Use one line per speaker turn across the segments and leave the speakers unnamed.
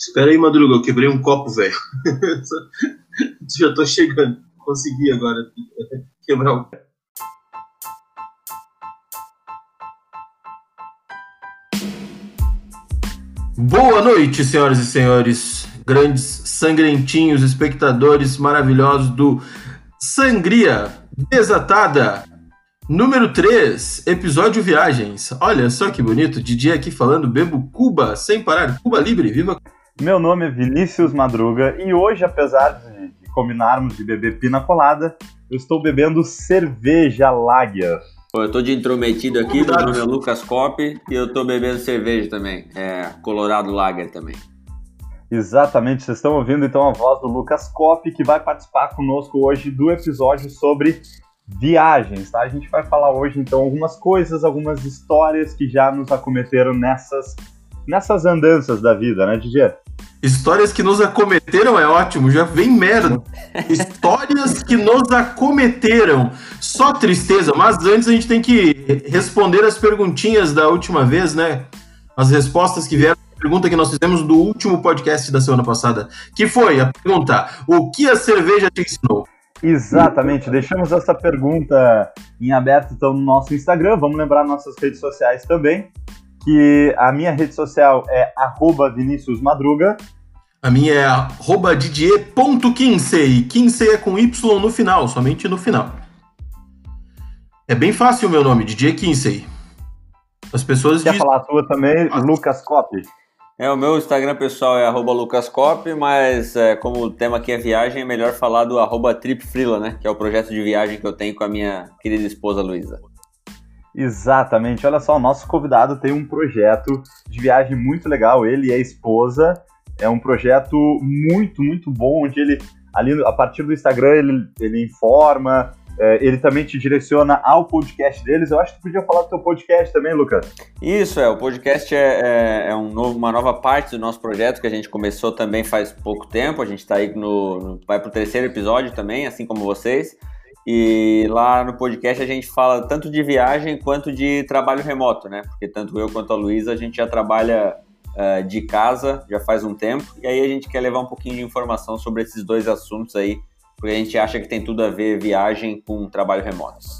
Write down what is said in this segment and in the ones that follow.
Espera aí, Madruga, eu quebrei um copo, velho. Já tô chegando. Consegui agora quebrar o. Boa noite, senhoras e senhores, grandes sangrentinhos, espectadores maravilhosos do Sangria Desatada, número 3, episódio Viagens. Olha só que bonito, Didi aqui falando, bebo Cuba sem parar, Cuba Libre, viva!
Meu nome é Vinícius Madruga e hoje, apesar de combinarmos de beber pina colada, eu estou bebendo cerveja Lager.
Pô, eu tô de intrometido aqui, meu nome é Lucas Cop e eu tô bebendo cerveja também. É, Colorado Lager também.
Exatamente, vocês estão ouvindo então a voz do Lucas Cop, que vai participar conosco hoje do episódio sobre viagens, tá? A gente vai falar hoje então algumas coisas, algumas histórias que já nos acometeram nessas nessas andanças da vida, né, DJ?
Histórias que nos acometeram é ótimo, já vem merda. Histórias que nos acometeram. Só tristeza, mas antes a gente tem que responder as perguntinhas da última vez, né? As respostas que vieram à pergunta que nós fizemos do último podcast da semana passada, que foi a pergunta: o que a cerveja te ensinou?
Exatamente, deixamos essa pergunta em aberto então no nosso Instagram, vamos lembrar nossas redes sociais também que a minha rede social é arroba Vinícius Madruga.
A minha é arroba Didier.Kinsey. Kinsey é com Y no final, somente no final. É bem fácil o meu nome, Didier Kinsey. As pessoas
Quer dizem... falar a tua também, ah. Lucas Cop?
É, o meu Instagram pessoal é arroba lucascop, mas é, como o tema aqui é viagem, é melhor falar do arroba tripfrila, né? Que é o projeto de viagem que eu tenho com a minha querida esposa Luísa.
Exatamente. Olha só, o nosso convidado tem um projeto de viagem muito legal. Ele e a esposa. É um projeto muito, muito bom, onde ele, ali a partir do Instagram, ele, ele informa, é, ele também te direciona ao podcast deles. Eu acho que tu podia falar do teu podcast também, Lucas.
Isso, é. O podcast é, é, é um novo, uma nova parte do nosso projeto que a gente começou também faz pouco tempo. A gente está aí no, no vai para o terceiro episódio também, assim como vocês. E lá no podcast a gente fala tanto de viagem quanto de trabalho remoto, né? Porque tanto eu quanto a Luísa a gente já trabalha uh, de casa já faz um tempo. E aí a gente quer levar um pouquinho de informação sobre esses dois assuntos aí, porque a gente acha que tem tudo a ver viagem com trabalho remoto.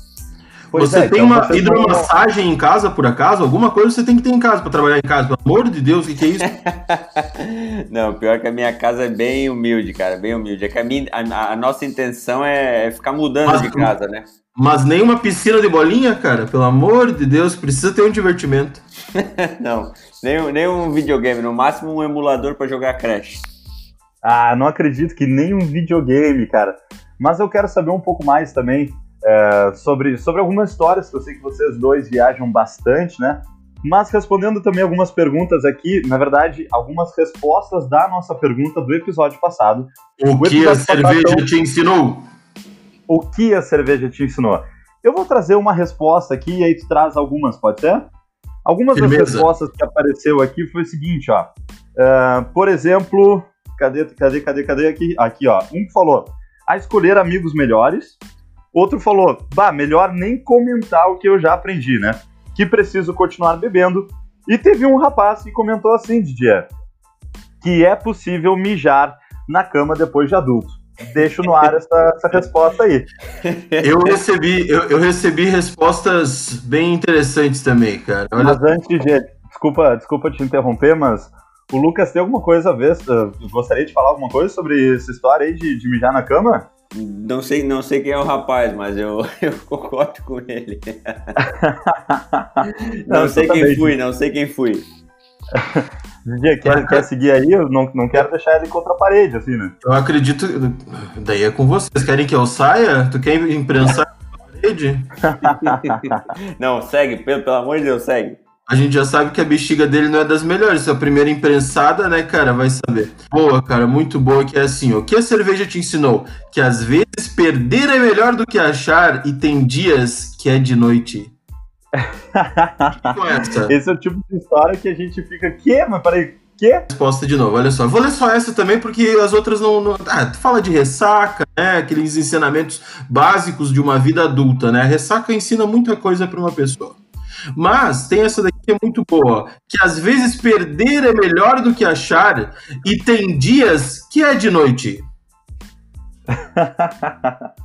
Pois você é, tem então uma você hidromassagem tem... em casa, por acaso? Alguma coisa você tem que ter em casa para trabalhar em casa. Pelo amor de Deus, o que, que é isso?
Não, pior que a minha casa é bem humilde, cara, bem humilde. É que a, minha, a, a nossa intenção é, é ficar mudando mas, de casa, né?
Mas nem uma piscina de bolinha, cara? Pelo amor de Deus, precisa ter um divertimento.
não, nem, nem um videogame, no máximo um emulador para jogar Crash.
Ah, não acredito que nem um videogame, cara. Mas eu quero saber um pouco mais também é, sobre, sobre algumas histórias, que eu sei que vocês dois viajam bastante, né? Mas respondendo também algumas perguntas aqui, na verdade, algumas respostas da nossa pergunta do episódio passado.
O, o que a cerveja passado, te ensinou?
O que a cerveja te ensinou? Eu vou trazer uma resposta aqui e aí tu traz algumas, pode ser? Algumas Firmeza. das respostas que apareceu aqui foi o seguinte, ó. Uh, por exemplo, cadê, cadê, cadê, cadê aqui? Aqui, ó. Um falou a escolher amigos melhores. Outro falou: bah, melhor nem comentar o que eu já aprendi, né? Que preciso continuar bebendo. E teve um rapaz que comentou assim, Didier, que é possível mijar na cama depois de adulto. Deixo no ar essa, essa resposta aí.
Eu recebi, eu, eu, recebi respostas bem interessantes também, cara.
Olha... Mas antes, de, desculpa, desculpa te interromper, mas o Lucas tem alguma coisa a ver? Gostaria de falar alguma coisa sobre essa história aí de, de mijar na cama?
Não sei, não sei quem é o rapaz, mas eu, eu concordo com ele. não, não sei quem fui, não sei quem fui.
Dia, quer, quer seguir aí? Eu não, não quero deixar ele contra a parede, assim, né?
Eu acredito. Daí é com vocês. Querem que eu saia? Tu quer imprensar a parede?
não, segue, pelo, pelo amor de Deus, segue
a gente já sabe que a bexiga dele não é das melhores. A primeira imprensada, né, cara, vai saber. Boa, cara, muito boa que é assim. O que a cerveja te ensinou? Que às vezes perder é melhor do que achar e tem dias que é de noite.
Esse é o tipo de história que a gente fica, que? Mas peraí, que?
Resposta de novo, olha só. Vou ler só essa também, porque as outras não. não... Ah, tu fala de ressaca, né? Aqueles ensinamentos básicos de uma vida adulta, né? A ressaca ensina muita coisa para uma pessoa. Mas tem essa daqui que é muito boa, que às vezes perder é melhor do que achar, e tem dias que é de noite.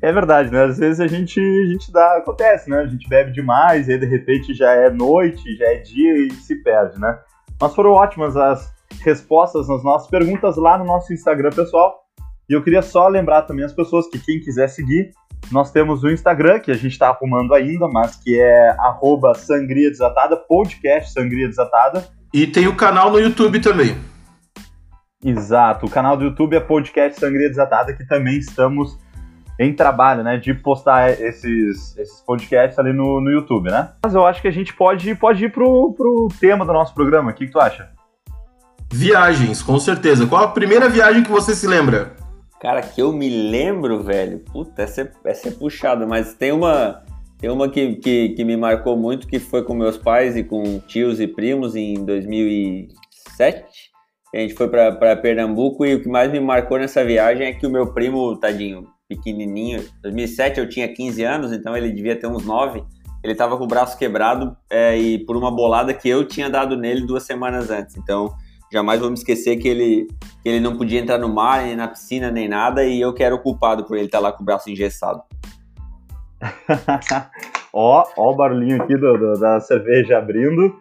É verdade, né? Às vezes a gente, a gente dá. Acontece, né? A gente bebe demais e aí de repente já é noite, já é dia e se perde, né? Mas foram ótimas as respostas nas nossas perguntas lá no nosso Instagram pessoal. E eu queria só lembrar também as pessoas que quem quiser seguir, nós temos o Instagram, que a gente está arrumando ainda, mas que é arroba Sangria Desatada, podcast Sangria Desatada.
E tem o canal no YouTube também.
Exato, o canal do YouTube é podcast Sangria Desatada, que também estamos em trabalho, né, de postar esses, esses podcasts ali no, no YouTube, né? Mas eu acho que a gente pode, pode ir pro, pro tema do nosso programa, o que, que tu acha?
Viagens, com certeza. Qual a primeira viagem que você se lembra?
Cara, que eu me lembro, velho. Puta, essa é, essa é puxada, mas tem uma. Tem uma que, que, que, me marcou muito, que foi com meus pais e com tios e primos em 2007. A gente foi para Pernambuco e o que mais me marcou nessa viagem é que o meu primo, tadinho, pequenininho, 2007 eu tinha 15 anos, então ele devia ter uns 9. Ele tava com o braço quebrado é, e por uma bolada que eu tinha dado nele duas semanas antes. Então Jamais vou me esquecer que ele, que ele não podia entrar no mar, nem na piscina, nem nada, e eu que era o culpado por ele estar lá com o braço engessado.
ó, ó o barulhinho aqui do, do, da cerveja abrindo.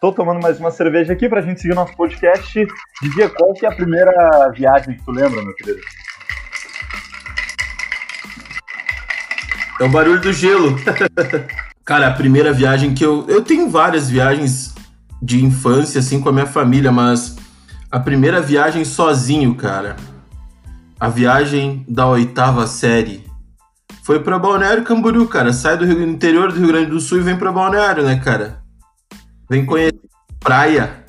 Tô tomando mais uma cerveja aqui pra gente seguir o nosso podcast. Dizia qual que é a primeira viagem que tu lembra, meu querido?
É o barulho do gelo. Cara, a primeira viagem que eu. Eu tenho várias viagens de infância, assim, com a minha família, mas a primeira viagem sozinho, cara, a viagem da oitava série, foi para Balneário Camboriú, cara. Sai do, Rio, interior do Rio Grande do Sul e vem para Balneário, né, cara? Vem conhecer praia.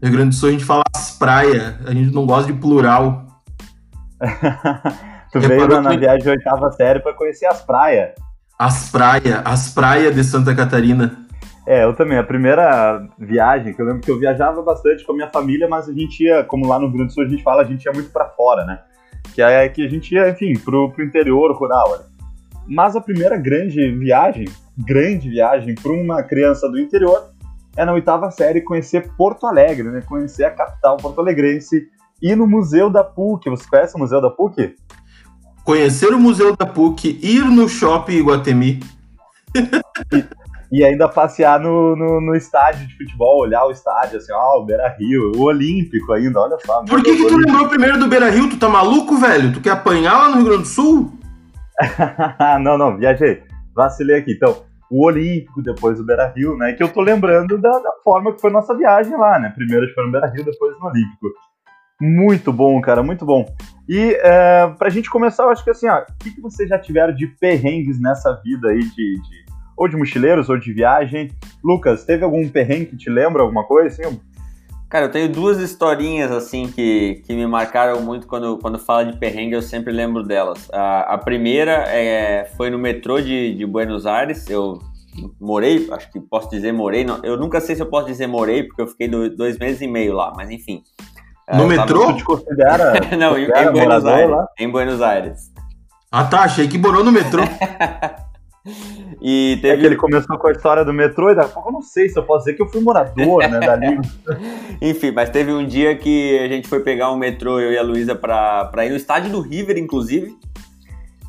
Rio Grande do Sul a gente fala as praia, a gente não gosta de plural.
tu veio na, na viagem de oitava série para conhecer as praias.
As praias, as praias de Santa Catarina.
É, eu também. A primeira viagem, que eu lembro que eu viajava bastante com a minha família, mas a gente ia, como lá no Rio Grande do Sul a gente fala, a gente ia muito para fora, né? Que é que a gente ia, enfim, pro, pro interior rural. Né? Mas a primeira grande viagem, grande viagem para uma criança do interior, é na oitava série conhecer Porto Alegre, né? Conhecer a capital porto-alegrense, ir no Museu da PUC. Você conhece o Museu da PUC?
Conhecer o Museu da PUC, ir no Shopping Iguatemi.
E ainda passear no, no, no, estádio de futebol, olhar o estádio, assim, ó, o Beira Rio, o Olímpico ainda, olha só.
Por que, que tu lembrou primeiro do Beira Rio? Tu tá maluco, velho? Tu quer apanhar lá no Rio Grande do Sul?
não, não, viajei. Vacilei aqui. Então, o Olímpico, depois o Beira Rio, né? Que eu tô lembrando da, da forma que foi nossa viagem lá, né? Primeiro foi no Beira Rio, depois no Olímpico. Muito bom, cara, muito bom. E é, pra gente começar, eu acho que assim, ó, o que, que vocês já tiveram de perrengues nessa vida aí de, de ou de mochileiros, ou de viagem. Lucas, teve algum perrengue que te lembra alguma coisa assim?
Cara, eu tenho duas historinhas assim que, que me marcaram muito quando, quando fala de perrengue, eu sempre lembro delas. A, a primeira é, foi no metrô de, de Buenos Aires, eu morei, acho que posso dizer morei, não, eu nunca sei se eu posso dizer morei, porque eu fiquei dois meses e meio lá, mas enfim.
No metrô?
Tava... te considera?
não, em, em Buenos Aires. Lá? Em Buenos Aires.
Ah tá, achei que morou no metrô.
E teve... É que ele começou com a história do metrô e daqui a pouco eu não sei se eu posso dizer que eu fui morador, né, dali.
Enfim, mas teve um dia que a gente foi pegar um metrô, eu e a Luísa, pra, pra ir no estádio do River, inclusive,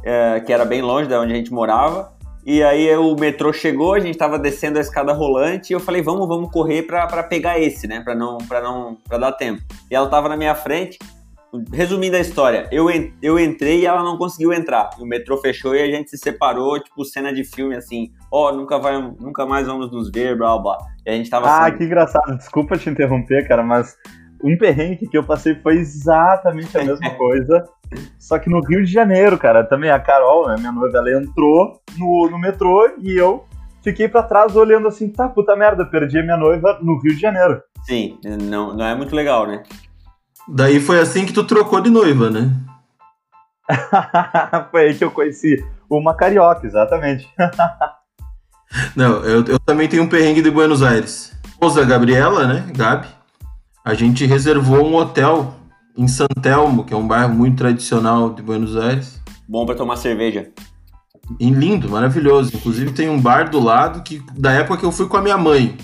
é, que era bem longe da onde a gente morava. E aí o metrô chegou, a gente tava descendo a escada rolante e eu falei, vamos, vamos correr pra, pra pegar esse, né, pra não, pra não, pra dar tempo. E ela tava na minha frente, Resumindo a história, eu, eu entrei e ela não conseguiu entrar. O metrô fechou e a gente se separou, tipo, cena de filme, assim, ó, oh, nunca, vai, nunca mais vamos nos ver, blá blá. E a gente tava
Ah, assim, que engraçado, desculpa te interromper, cara, mas um perrengue que eu passei foi exatamente a mesma coisa, só que no Rio de Janeiro, cara. Também a Carol, né, minha noiva, ela entrou no, no metrô e eu fiquei para trás olhando assim, tá, puta merda, perdi a minha noiva no Rio de Janeiro.
Sim, não, não é muito legal, né?
Daí foi assim que tu trocou de noiva, né?
foi aí que eu conheci uma carioca, exatamente.
Não, eu, eu também tenho um perrengue de Buenos Aires. Esposa Gabriela, né? Gabi. A gente reservou um hotel em San Telmo, que é um bairro muito tradicional de Buenos Aires.
Bom para tomar cerveja.
Em lindo, maravilhoso. Inclusive tem um bar do lado que da época que eu fui com a minha mãe.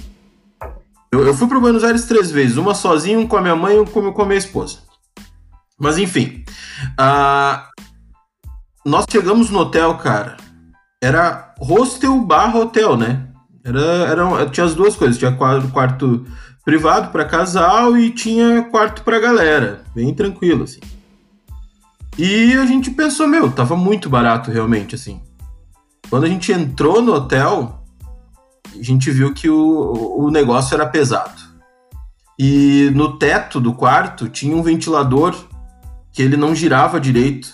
Eu, eu fui para Buenos Aires três vezes, uma sozinho, um com a minha mãe e um com a minha esposa. Mas enfim, uh, nós chegamos no hotel, cara. Era hostel barra hotel, né? Era, era, tinha as duas coisas. Tinha quarto, quarto privado para casal e tinha quarto para galera. Bem tranquilo, assim. E a gente pensou, meu, tava muito barato realmente, assim. Quando a gente entrou no hotel, a gente viu que o, o negócio era pesado. E no teto do quarto tinha um ventilador que ele não girava direito.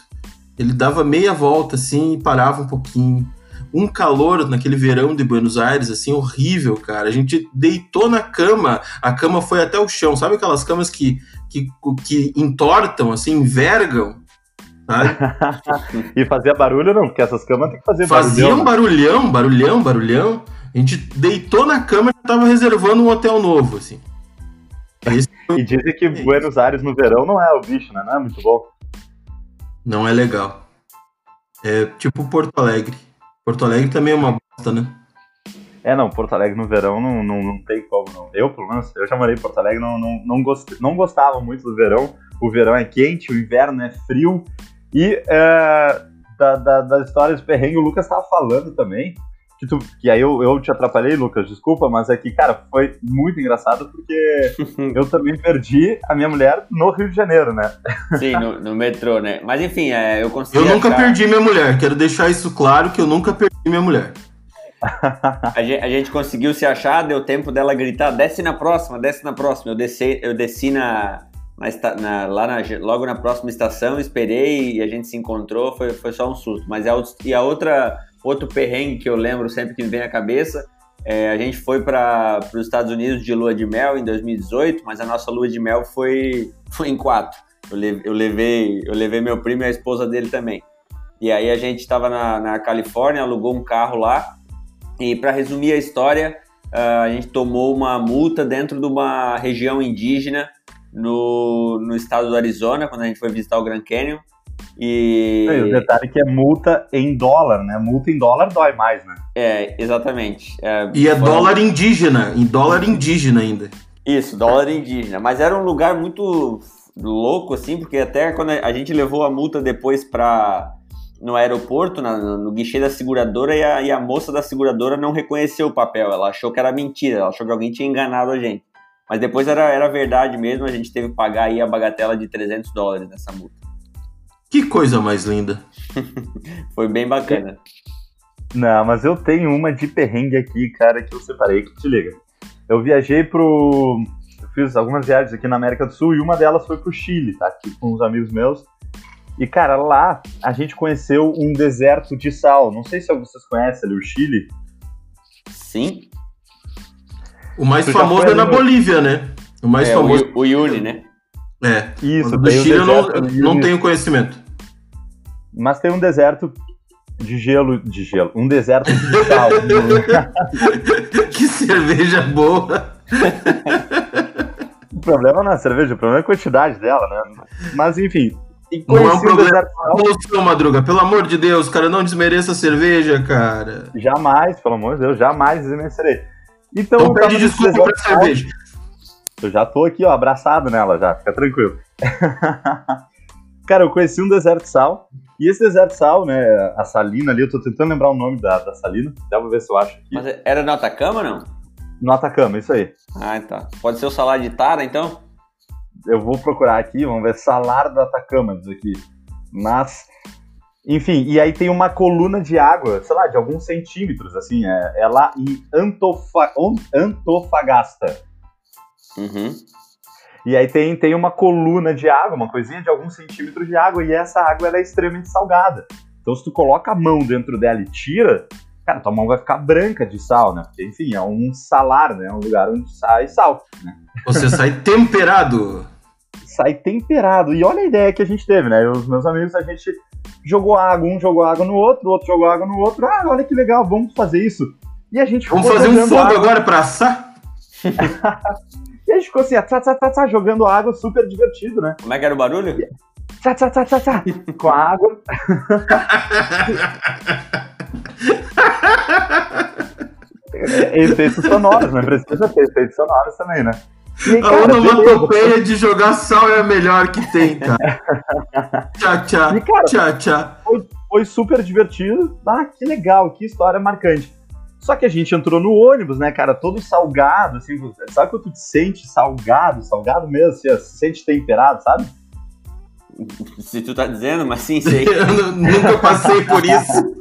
Ele dava meia volta assim e parava um pouquinho. Um calor naquele verão de Buenos Aires, assim, horrível, cara. A gente deitou na cama, a cama foi até o chão. Sabe aquelas camas que, que, que entortam, assim, envergam?
e fazia barulho não? Porque essas camas tem que fazer
Fazia barulhão. um barulhão, barulhão, barulhão. A gente deitou na cama e tava reservando um hotel novo, assim.
Esse... e dizem que Buenos Aires no verão não é o bicho, né? Não é muito bom.
Não é legal. É tipo Porto Alegre. Porto Alegre também é uma bosta, né?
É, não, Porto Alegre no verão não, não, não tem como, não. Eu, pelo menos, eu já morei em Porto Alegre, não, não, não, gost, não gostava muito do verão. O verão é quente, o inverno é frio. E é, da, da, das histórias do perrengue, o Lucas estava falando também que, tu, que aí eu, eu te atrapalhei, Lucas, desculpa, mas é que, cara, foi muito engraçado porque eu também perdi a minha mulher no Rio de Janeiro, né?
Sim, no, no metrô, né? Mas enfim, é, eu consegui.
Eu nunca achar... perdi minha mulher, quero deixar isso claro que eu nunca perdi minha mulher.
a, gente, a gente conseguiu se achar, deu tempo dela gritar: desce na próxima, desce na próxima. Eu desci, eu desci na, na, na, lá na, logo na próxima estação, esperei e a gente se encontrou, foi, foi só um susto. Mas a, e a outra Outro perrengue que eu lembro sempre que me vem à cabeça, é, a gente foi para os Estados Unidos de lua de mel em 2018, mas a nossa lua de mel foi, foi em quatro. Eu, levei, eu, levei, eu levei meu primo e a esposa dele também. E aí a gente estava na, na Califórnia, alugou um carro lá. E para resumir a história, a gente tomou uma multa dentro de uma região indígena no, no estado do Arizona, quando a gente foi visitar o Grand Canyon. E...
o detalhe é que é multa em dólar, né? Multa em dólar dói mais, né?
É, exatamente.
É, e é dólar indígena, em dólar indígena ainda.
Isso, dólar indígena. Mas era um lugar muito louco, assim, porque até quando a gente levou a multa depois para no aeroporto, na, no guichê da seguradora, e a, e a moça da seguradora não reconheceu o papel. Ela achou que era mentira, ela achou que alguém tinha enganado a gente. Mas depois era, era verdade mesmo, a gente teve que pagar aí a bagatela de 300 dólares nessa multa.
Que coisa mais linda.
Foi bem bacana.
Não, mas eu tenho uma de perrengue aqui, cara, que eu separei, que te liga. Eu viajei pro. Eu fiz algumas viagens aqui na América do Sul e uma delas foi pro Chile, tá? Aqui com uns amigos meus. E, cara, lá a gente conheceu um deserto de sal. Não sei se vocês conhecem ali o Chile.
Sim.
O mais tu famoso é na no... Bolívia, né?
O mais é, famoso. O, o Yuri, né?
É. Isso, do Chile eu não, não tenho conhecimento.
Mas tem um deserto de gelo, de gelo, um deserto de sal.
que cerveja boa!
o problema não é a cerveja, o problema é a quantidade dela, né? Mas enfim.
Não é um problema. Moção, Madruga, pelo amor de Deus, cara, não desmereça a cerveja, cara.
Jamais, pelo amor de Deus, jamais desmerecerei.
Então, então pede desculpa pra cerveja.
Eu já tô aqui, ó, abraçado nela já, fica tranquilo. Cara, eu conheci um deserto sal, e esse deserto sal, né, a salina ali, eu tô tentando lembrar o nome da, da salina, dá pra ver se eu acho aqui.
Mas era no Atacama, não?
No Atacama, isso aí.
Ah, tá. Pode ser o salar de Tara, então?
Eu vou procurar aqui, vamos ver, salar do Atacama, diz aqui. Mas, enfim, e aí tem uma coluna de água, sei lá, de alguns centímetros, assim, é, é lá em Antofa, Antofagasta.
Uhum.
E aí tem, tem uma coluna de água, uma coisinha de alguns centímetros de água, e essa água ela é extremamente salgada. Então se tu coloca a mão dentro dela e tira, cara, tua mão vai ficar branca de sal, né? Porque, enfim, é um salar, né? É um lugar onde sai sal, né?
Você sai temperado!
sai temperado. E olha a ideia que a gente teve, né? Os meus amigos, a gente jogou água, um jogou água no outro, o outro jogou água no outro. Ah, olha que legal, vamos fazer isso. E a gente
Vamos fazer um fogo água. agora pra assar?
E a gente ficou assim, tsa, tsa, tsa, jogando água, super divertido, né?
Como é que era o barulho?
Tsa, tsa, tsa, tsa, tsa, com a água. efeitos sonoros, não precisa ter efeitos sonoros também, né?
E, cara, a onomatopeia de jogar sal é a melhor que tem, cara. tchau, tchau. E, cara, tchau, tchau.
Foi, foi, super divertido. Ah, que legal, que história marcante. Só que a gente entrou no ônibus, né, cara, todo salgado, assim, sabe quando tu te sente salgado, salgado mesmo, assim, se sente temperado, sabe?
Se tu tá dizendo, mas sim, sei.
Eu nunca passei por isso.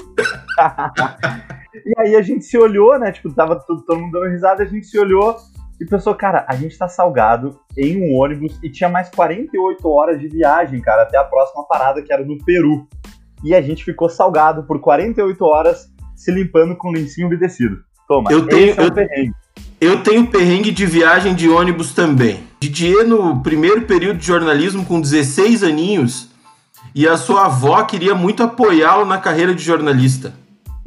e aí a gente se olhou, né, tipo, tava todo, todo mundo dando risada, a gente se olhou e pensou, cara, a gente tá salgado em um ônibus e tinha mais 48 horas de viagem, cara, até a próxima parada que era no Peru. E a gente ficou salgado por 48 horas se limpando com lencinho umedecido. Toma,
eu tenho, é eu, perrengue. Eu tenho perrengue de viagem de ônibus também. Didier, no primeiro período de jornalismo, com 16 aninhos, e a sua avó queria muito apoiá-lo na carreira de jornalista.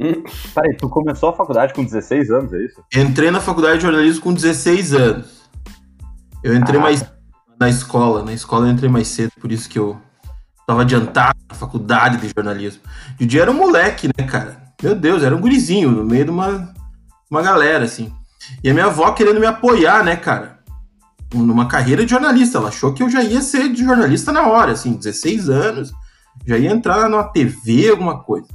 Hum. Peraí, tu começou a faculdade com 16 anos, é isso?
Entrei na faculdade de jornalismo com 16 anos. Eu entrei ah. mais na escola. Na escola eu entrei mais cedo, por isso que eu tava adiantado na faculdade de jornalismo. Didier era um moleque, né, cara? Meu Deus, era um gurizinho no meio de uma, uma galera, assim. E a minha avó querendo me apoiar, né, cara? Numa carreira de jornalista. Ela achou que eu já ia ser de jornalista na hora, assim, 16 anos. Já ia entrar numa TV, alguma coisa.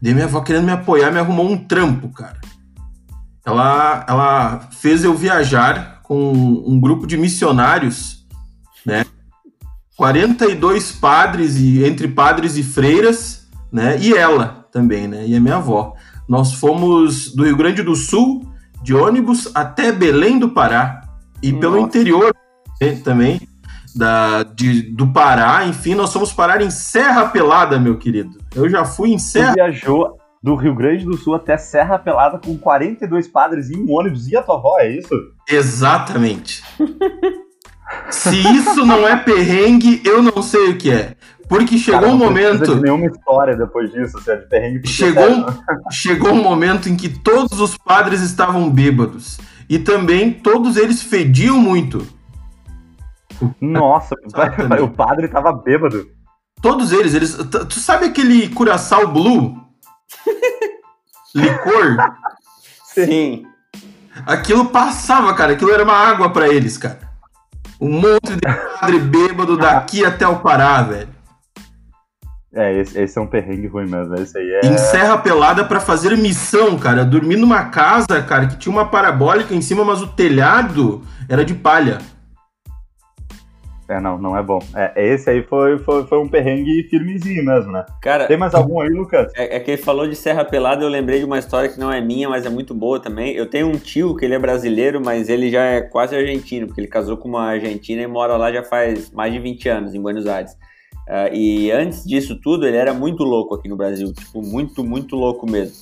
Daí minha avó querendo me apoiar, me arrumou um trampo, cara. Ela, ela fez eu viajar com um grupo de missionários, né? 42 padres e entre padres e freiras, né? E ela também, né? E a minha avó. Nós fomos do Rio Grande do Sul de ônibus até Belém do Pará e Nossa. pelo interior né, também da, de, do Pará. Enfim, nós fomos parar em Serra Pelada, meu querido. Eu já fui em Serra. Você
viajou do Rio Grande do Sul até Serra Pelada com 42 padres em um ônibus e a tua avó, é isso?
Exatamente. Se isso não é perrengue, eu não sei o que é. Porque chegou Cara, um momento.
De nenhuma história depois disso, assim, de perrengue.
Chegou, chegou um momento em que todos os padres estavam bêbados. E também todos eles fediam muito.
Nossa, o padre estava bêbado.
Todos eles, eles. Tu sabe aquele curaçao blue? Licor?
Sim.
Aquilo passava, cara. Aquilo era uma água para eles, cara. Um monte de padre bêbado daqui até o Pará, velho.
É, esse, esse, é um perrengue ruim mesmo. Esse aí é.
Em Serra Pelada para fazer missão, cara. Dormi numa casa, cara, que tinha uma parabólica em cima, mas o telhado era de palha.
É, não, não é bom. É, esse aí foi, foi, foi um perrengue firmezinho mesmo, né?
Cara,
Tem mais algum aí, Lucas?
É, é que ele falou de Serra Pelada, eu lembrei de uma história que não é minha, mas é muito boa também. Eu tenho um tio que ele é brasileiro, mas ele já é quase argentino, porque ele casou com uma argentina e mora lá já faz mais de 20 anos, em Buenos Aires. Uh, e antes disso tudo, ele era muito louco aqui no Brasil, tipo, muito, muito louco mesmo.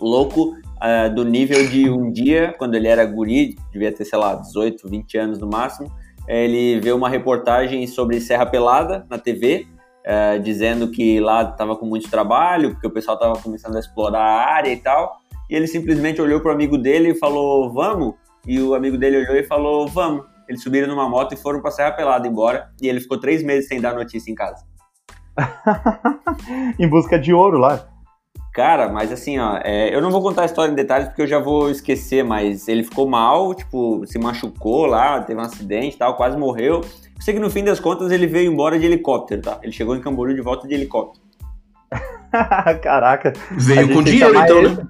Louco uh, do nível de um dia, quando ele era guri, devia ter, sei lá, 18, 20 anos no máximo, ele vê uma reportagem sobre Serra Pelada na TV, uh, dizendo que lá estava com muito trabalho, porque o pessoal estava começando a explorar a área e tal, e ele simplesmente olhou para o amigo dele e falou, vamos? E o amigo dele olhou e falou, vamos. Eles subiram numa moto e foram pra Serra Pelada embora. E ele ficou três meses sem dar notícia em casa.
em busca de ouro lá.
Cara, mas assim, ó, é, eu não vou contar a história em detalhes porque eu já vou esquecer, mas ele ficou mal, tipo, se machucou lá, teve um acidente e tal, quase morreu. Eu sei que no fim das contas ele veio embora de helicóptero, tá? Ele chegou em Camboriú de volta de helicóptero.
Caraca.
Veio com dinheiro, então, né?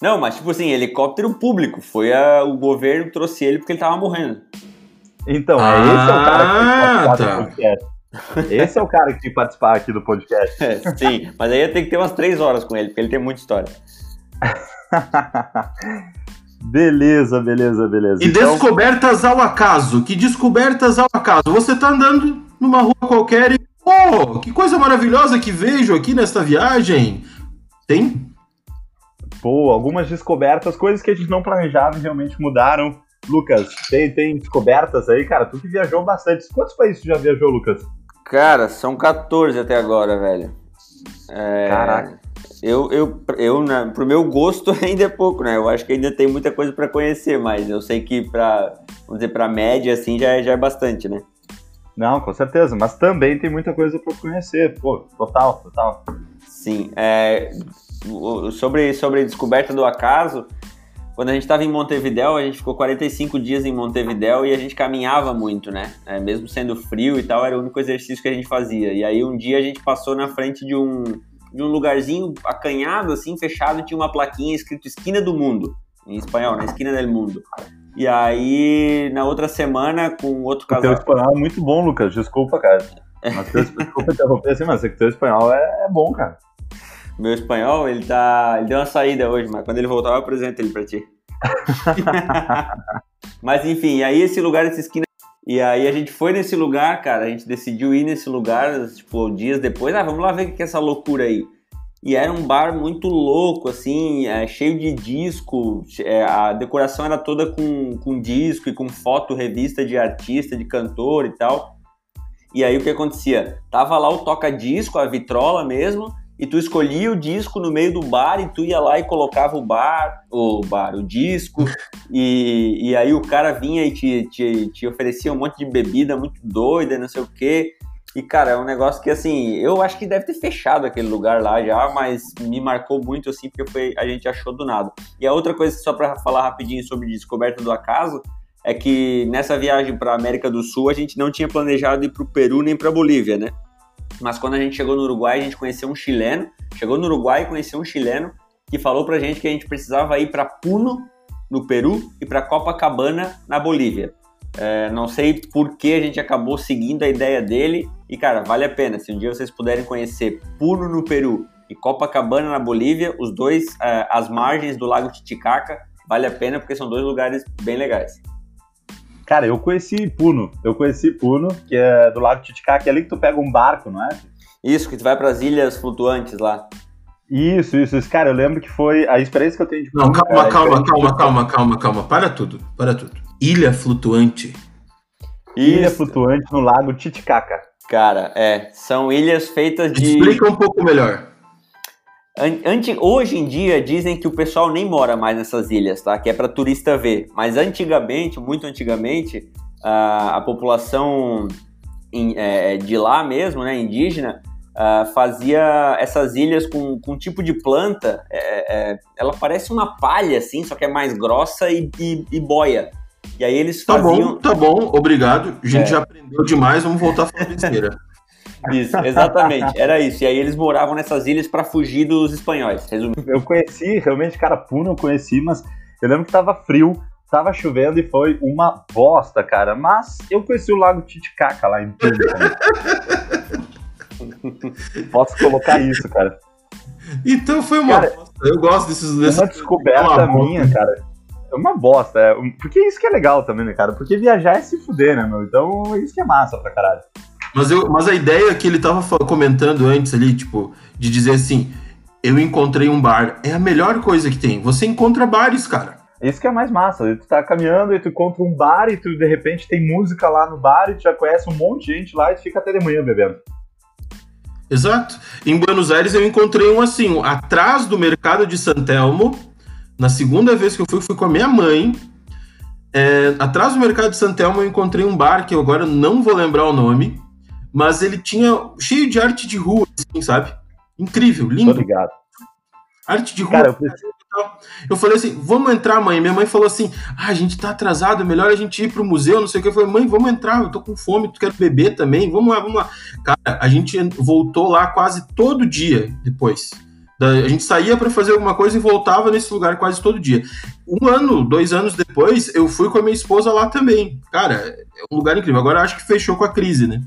Não, mas tipo assim, helicóptero público. Foi a, o governo trouxe ele porque ele tava morrendo.
Então, ah, esse é o cara que ah, tá. do podcast. Esse é o cara que tem que participar aqui do podcast.
É, sim, mas aí ia ter que ter umas três horas com ele, porque ele tem muita história.
beleza, beleza, beleza.
E então... descobertas ao acaso. Que descobertas ao acaso? Você tá andando numa rua qualquer e. Oh, que coisa maravilhosa que vejo aqui nesta viagem. Tem
Pô, algumas descobertas, coisas que a gente não planejava e realmente mudaram. Lucas, tem, tem descobertas aí, cara? Tu que viajou bastante. Quantos países tu já viajou, Lucas?
Cara, são 14 até agora, velho. É...
Caraca.
Eu, eu, eu né, pro meu gosto ainda é pouco, né? Eu acho que ainda tem muita coisa para conhecer, mas eu sei que pra, vamos dizer, pra média, assim, já é, já é bastante, né?
Não, com certeza, mas também tem muita coisa para conhecer, pô, total, total.
Sim, é, sobre, sobre a descoberta do acaso, quando a gente estava em Montevidéu, a gente ficou 45 dias em Montevidéu e a gente caminhava muito, né? É, mesmo sendo frio e tal, era o único exercício que a gente fazia. E aí um dia a gente passou na frente de um, de um lugarzinho acanhado, assim, fechado, tinha uma plaquinha escrito Esquina do Mundo, em espanhol, na né? Esquina do Mundo. E aí, na outra semana, com outro casal.
O teu espanhol é muito bom, Lucas. Desculpa, cara. Mas teu, desculpa interromper assim, mas que teu espanhol é, é bom, cara.
Meu espanhol, ele tá. Ele deu uma saída hoje, mas quando ele voltar, eu apresento ele pra ti. mas enfim, aí esse lugar, essa esquina. E aí a gente foi nesse lugar, cara. A gente decidiu ir nesse lugar, tipo, dias depois. Ah, vamos lá ver o que é essa loucura aí. E era um bar muito louco, assim, é, cheio de disco. É, a decoração era toda com, com disco e com foto, revista de artista, de cantor e tal. E aí o que acontecia? Tava lá o toca-disco, a vitrola mesmo, e tu escolhia o disco no meio do bar e tu ia lá e colocava o bar, o bar, o disco, e, e aí o cara vinha e te, te, te oferecia um monte de bebida muito doida, não sei o quê. E, cara, é um negócio que, assim, eu acho que deve ter fechado aquele lugar lá já, mas me marcou muito, assim, porque foi, a gente achou do nada. E a outra coisa, só para falar rapidinho sobre Descoberta do Acaso, é que nessa viagem para América do Sul a gente não tinha planejado ir para o Peru nem para Bolívia, né? Mas quando a gente chegou no Uruguai, a gente conheceu um chileno, chegou no Uruguai e conheceu um chileno que falou pra gente que a gente precisava ir para Puno, no Peru, e para Copacabana, na Bolívia. É, não sei por que a gente acabou seguindo a ideia dele. E, cara, vale a pena. Se um dia vocês puderem conhecer Puno no Peru e Copacabana na Bolívia, os dois é, às margens do Lago Titicaca, vale a pena porque são dois lugares bem legais.
Cara, eu conheci Puno. Eu conheci Puno, que é do Lago Titicaca, é ali que tu pega um barco, não é?
Isso, que tu vai para as ilhas flutuantes lá.
Isso, isso, isso. Cara, eu lembro que foi a experiência que eu tenho de
Puno. Não, calma, é, calma, calma, calma, calma, calma. Para tudo, para tudo. Ilha flutuante.
Ilha Isso. flutuante no lago Titicaca.
Cara, é. São ilhas feitas de.
Explica um pouco melhor.
Anti... Hoje em dia dizem que o pessoal nem mora mais nessas ilhas, tá? Que é para turista ver. Mas antigamente, muito antigamente, a, a população in, é, de lá mesmo, né, indígena, uh, fazia essas ilhas com, com um tipo de planta. É, é, ela parece uma palha, assim, só que é mais grossa e, e, e boia. E aí eles faziam...
Tá bom, tá bom, obrigado. A gente é. já aprendeu demais, vamos voltar a falar besteira.
Isso, exatamente, era isso. E aí eles moravam nessas ilhas para fugir dos espanhóis, resumindo.
Eu conheci, realmente, cara, Puno eu conheci, mas eu lembro que tava frio, tava chovendo e foi uma bosta, cara. Mas eu conheci o Lago Titicaca lá em Puno. Posso colocar isso, cara.
Então foi uma cara, bosta. Eu gosto desses.
Uma descoberta uma minha, cara é uma bosta. É, porque isso que é legal também, né, cara? Porque viajar é se fuder, né, meu? Então isso que é massa pra caralho.
Mas, eu, mas a ideia que ele tava comentando antes ali, tipo, de dizer assim, eu encontrei um bar, é a melhor coisa que tem. Você encontra bares, cara.
Isso que é mais massa. Tu tá caminhando e tu encontra um bar e tu de repente tem música lá no bar e tu já conhece um monte de gente lá e tu fica até de manhã bebendo.
Exato. Em Buenos Aires eu encontrei um assim, atrás do mercado de Santelmo, na segunda vez que eu fui, fui com a minha mãe. É, atrás do mercado de Santelmo eu encontrei um bar que eu agora não vou lembrar o nome, mas ele tinha cheio de arte de rua, assim, sabe? Incrível, lindo.
Obrigado.
Arte de rua. Cara, eu, preciso... eu falei assim, vamos entrar, mãe. Minha mãe falou assim, ah, a gente tá atrasado, é melhor a gente ir pro museu, não sei o que. Eu falei, mãe, vamos entrar, eu tô com fome, tu quer beber também? Vamos lá, vamos lá. Cara, a gente voltou lá quase todo dia depois. A gente saía para fazer alguma coisa e voltava nesse lugar quase todo dia. Um ano, dois anos depois, eu fui com a minha esposa lá também. Cara, é um lugar incrível. Agora acho que fechou com a crise, né?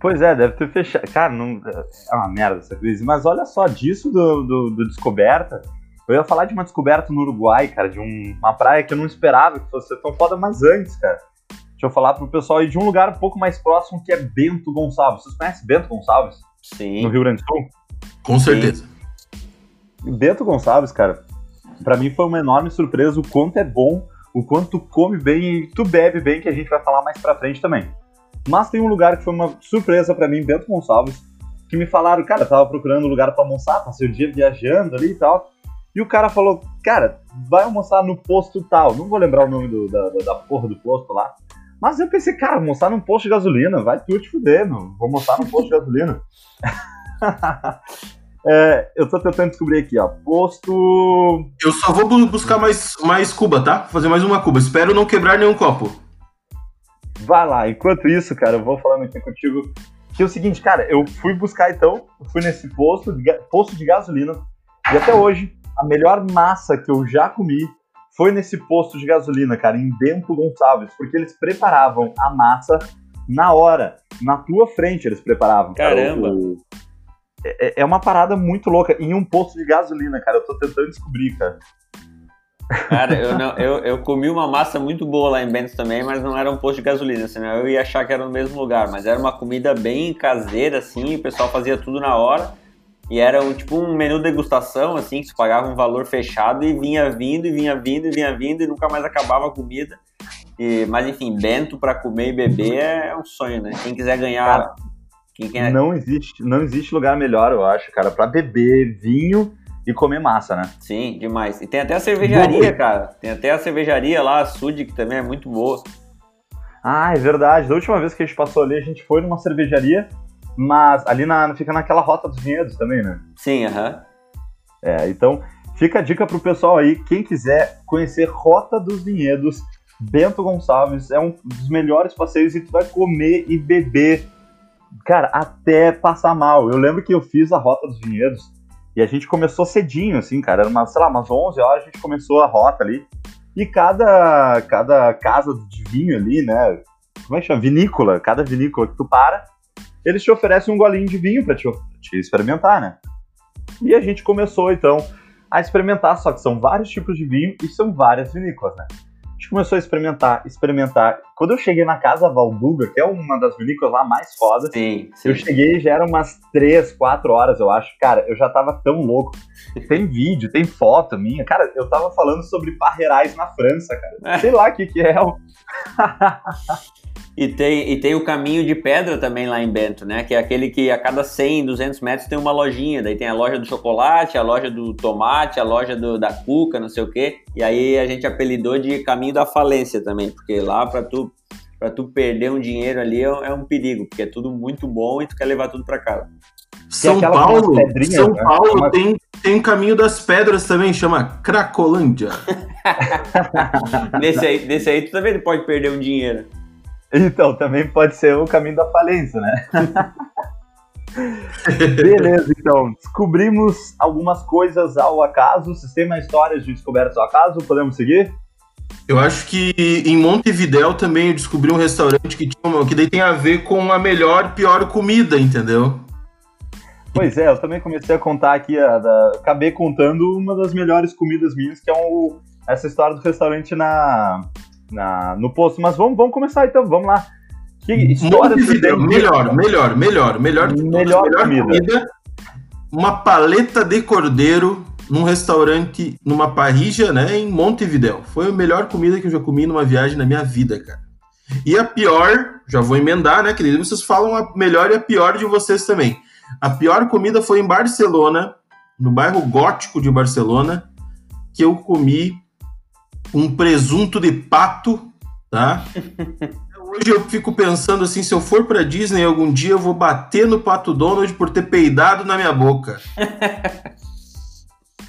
Pois é, deve ter fechado. Cara, não, é uma merda essa crise. Mas olha só, disso do, do, do descoberta. Eu ia falar de uma descoberta no Uruguai, cara, de um, uma praia que eu não esperava que fosse tão foda, mas antes, cara. Deixa eu falar pro pessoal aí de um lugar um pouco mais próximo que é Bento Gonçalves. Vocês conhecem Bento Gonçalves?
Sim.
No Rio Grande do Sul?
Com certeza.
Bento Gonçalves, cara, para mim foi uma enorme surpresa o quanto é bom, o quanto tu come bem e tu bebe bem, que a gente vai falar mais pra frente também. Mas tem um lugar que foi uma surpresa para mim, Bento Gonçalves, que me falaram, cara, tava procurando um lugar para almoçar, passei o dia viajando ali e tal. E o cara falou, cara, vai almoçar no posto tal. Não vou lembrar o nome do, da, da porra do posto lá. Mas eu pensei, cara, almoçar num posto de gasolina, vai tu te fuder, meu. Vou almoçar num posto de gasolina. é, eu tô tentando descobrir aqui, ó. Posto.
Eu só vou buscar mais, mais cuba, tá? Fazer mais uma cuba. Espero não quebrar nenhum copo.
Vai lá, enquanto isso, cara, eu vou falando aqui contigo. Que é o seguinte, cara, eu fui buscar então, fui nesse posto de, posto de gasolina, e até hoje, a melhor massa que eu já comi foi nesse posto de gasolina, cara, em Bento Gonçalves, porque eles preparavam a massa na hora, na tua frente eles preparavam.
Caramba! Cara, o,
é, é uma parada muito louca, em um posto de gasolina, cara, eu tô tentando descobrir, cara.
Cara, eu, não, eu, eu comi uma massa muito boa lá em Bento também, mas não era um posto de gasolina, senão eu ia achar que era no mesmo lugar. Mas era uma comida bem caseira, assim, o pessoal fazia tudo na hora. E era um, tipo um menu degustação, assim, que você pagava um valor fechado e vinha vindo, e vinha vindo, e vinha vindo, e nunca mais acabava a comida. E, mas enfim, Bento para comer e beber é um sonho, né? Quem quiser ganhar. Cara,
quem quer... Não existe, não existe lugar melhor, eu acho, cara, para beber vinho e comer massa, né?
Sim, demais. E tem até a cervejaria, cara. Tem até a cervejaria lá, a Sud, que também é muito boa.
Ah, é verdade. Da última vez que a gente passou ali, a gente foi numa cervejaria, mas ali na, fica naquela rota dos vinhedos também, né?
Sim, aham. Uh -huh.
É, então fica a dica pro pessoal aí, quem quiser conhecer Rota dos Vinhedos, Bento Gonçalves, é um dos melhores passeios e tu vai comer e beber, cara, até passar mal. Eu lembro que eu fiz a Rota dos Vinhedos e a gente começou cedinho, assim, cara. Era uma, sei lá, umas 11 horas a gente começou a rota ali. E cada, cada casa de vinho ali, né? Como é que chama? Vinícola. Cada vinícola que tu para, eles te oferecem um golinho de vinho pra te, te experimentar, né? E a gente começou, então, a experimentar. Só que são vários tipos de vinho e são várias vinícolas, né? Gente começou a experimentar, experimentar. Quando eu cheguei na Casa Valduga, que é uma das vinícolas lá mais fodas,
sim,
sim. eu cheguei já eram umas 3, 4 horas, eu acho. Cara, eu já tava tão louco. Tem vídeo, tem foto minha. Cara, eu tava falando sobre parreirais na França, cara. Sei lá o que que é.
E tem, e tem o caminho de pedra também lá em Bento, né? Que é aquele que a cada 100, 200 metros tem uma lojinha. Daí tem a loja do chocolate, a loja do tomate, a loja do, da cuca, não sei o quê. E aí a gente apelidou de caminho da falência também, porque lá para tu para tu perder um dinheiro ali é, é, um perigo, porque é tudo muito bom e tu quer levar tudo para casa.
São Paulo, São né? Paulo tem, tem um caminho das pedras também, chama Cracolândia.
nesse, aí, nesse aí tu também pode perder um dinheiro.
Então, também pode ser o caminho da falência, né? Beleza, então. Descobrimos algumas coisas ao acaso. Mais histórias de descobertas ao acaso? Podemos seguir?
Eu acho que em Montevidéu também eu descobri um restaurante que, tinha, que daí tem a ver com a melhor e pior comida, entendeu?
Pois é, eu também comecei a contar aqui, a, da, acabei contando uma das melhores comidas minhas, que é um, essa história do restaurante na, na, no posto. Mas vamos, vamos começar então, vamos lá.
Que história melhor, melhor, melhor, melhor, melhor,
melhor, melhor comida. comida.
Uma paleta de cordeiro num restaurante, numa parrija, né, em Montevidéu. Foi a melhor comida que eu já comi numa viagem na minha vida, cara. E a pior, já vou emendar, né, querido? Vocês falam a melhor e a pior de vocês também. A pior comida foi em Barcelona, no bairro gótico de Barcelona, que eu comi um presunto de pato, tá? Hoje eu fico pensando assim, se eu for para Disney algum dia eu vou bater no Pato Donald por ter peidado na minha boca.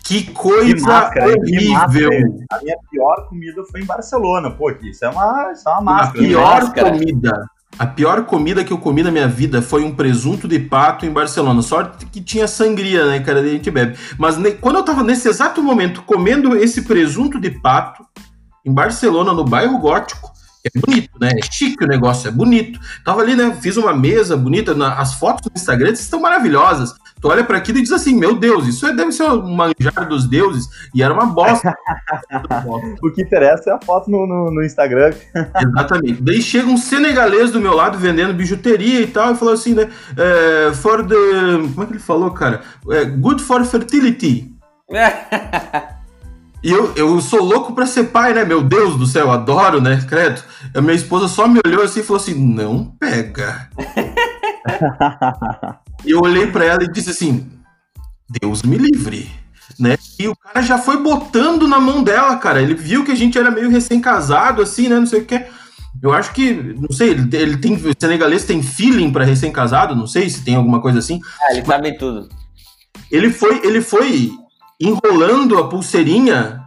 Que coisa que máscara, horrível! Que
a minha pior comida foi em Barcelona. Pô, isso é uma, isso é uma máscara.
A pior máscara. comida a pior comida que eu comi na minha vida foi um presunto de pato em Barcelona. Sorte que tinha sangria, né, cara? A gente bebe. Mas ne... quando eu tava nesse exato momento comendo esse presunto de pato em Barcelona, no bairro Gótico, é bonito, né? É chique o negócio, é bonito. Tava ali, né? Fiz uma mesa bonita. Na... as fotos no Instagram estão maravilhosas. Tu olha para aquilo e diz assim: Meu Deus, isso é, deve ser um manjar dos deuses. E era uma bosta.
o que interessa é a foto no, no, no, Instagram.
Exatamente. Daí chega um senegalês do meu lado vendendo bijuteria e tal, e falou assim, né? É, for the. Como é que ele falou, cara? É, good for fertility. E eu, eu sou louco pra ser pai, né? Meu Deus do céu, adoro, né? Credo. A minha esposa só me olhou assim e falou assim: não pega. E eu olhei para ela e disse assim: Deus me livre. Né? E o cara já foi botando na mão dela, cara. Ele viu que a gente era meio recém-casado, assim, né? Não sei o que. Eu acho que, não sei, ele, ele tem. O senegalês tem feeling para recém-casado, não sei se tem alguma coisa assim.
Ah, ele sabe tudo.
Ele foi, ele foi enrolando a pulseirinha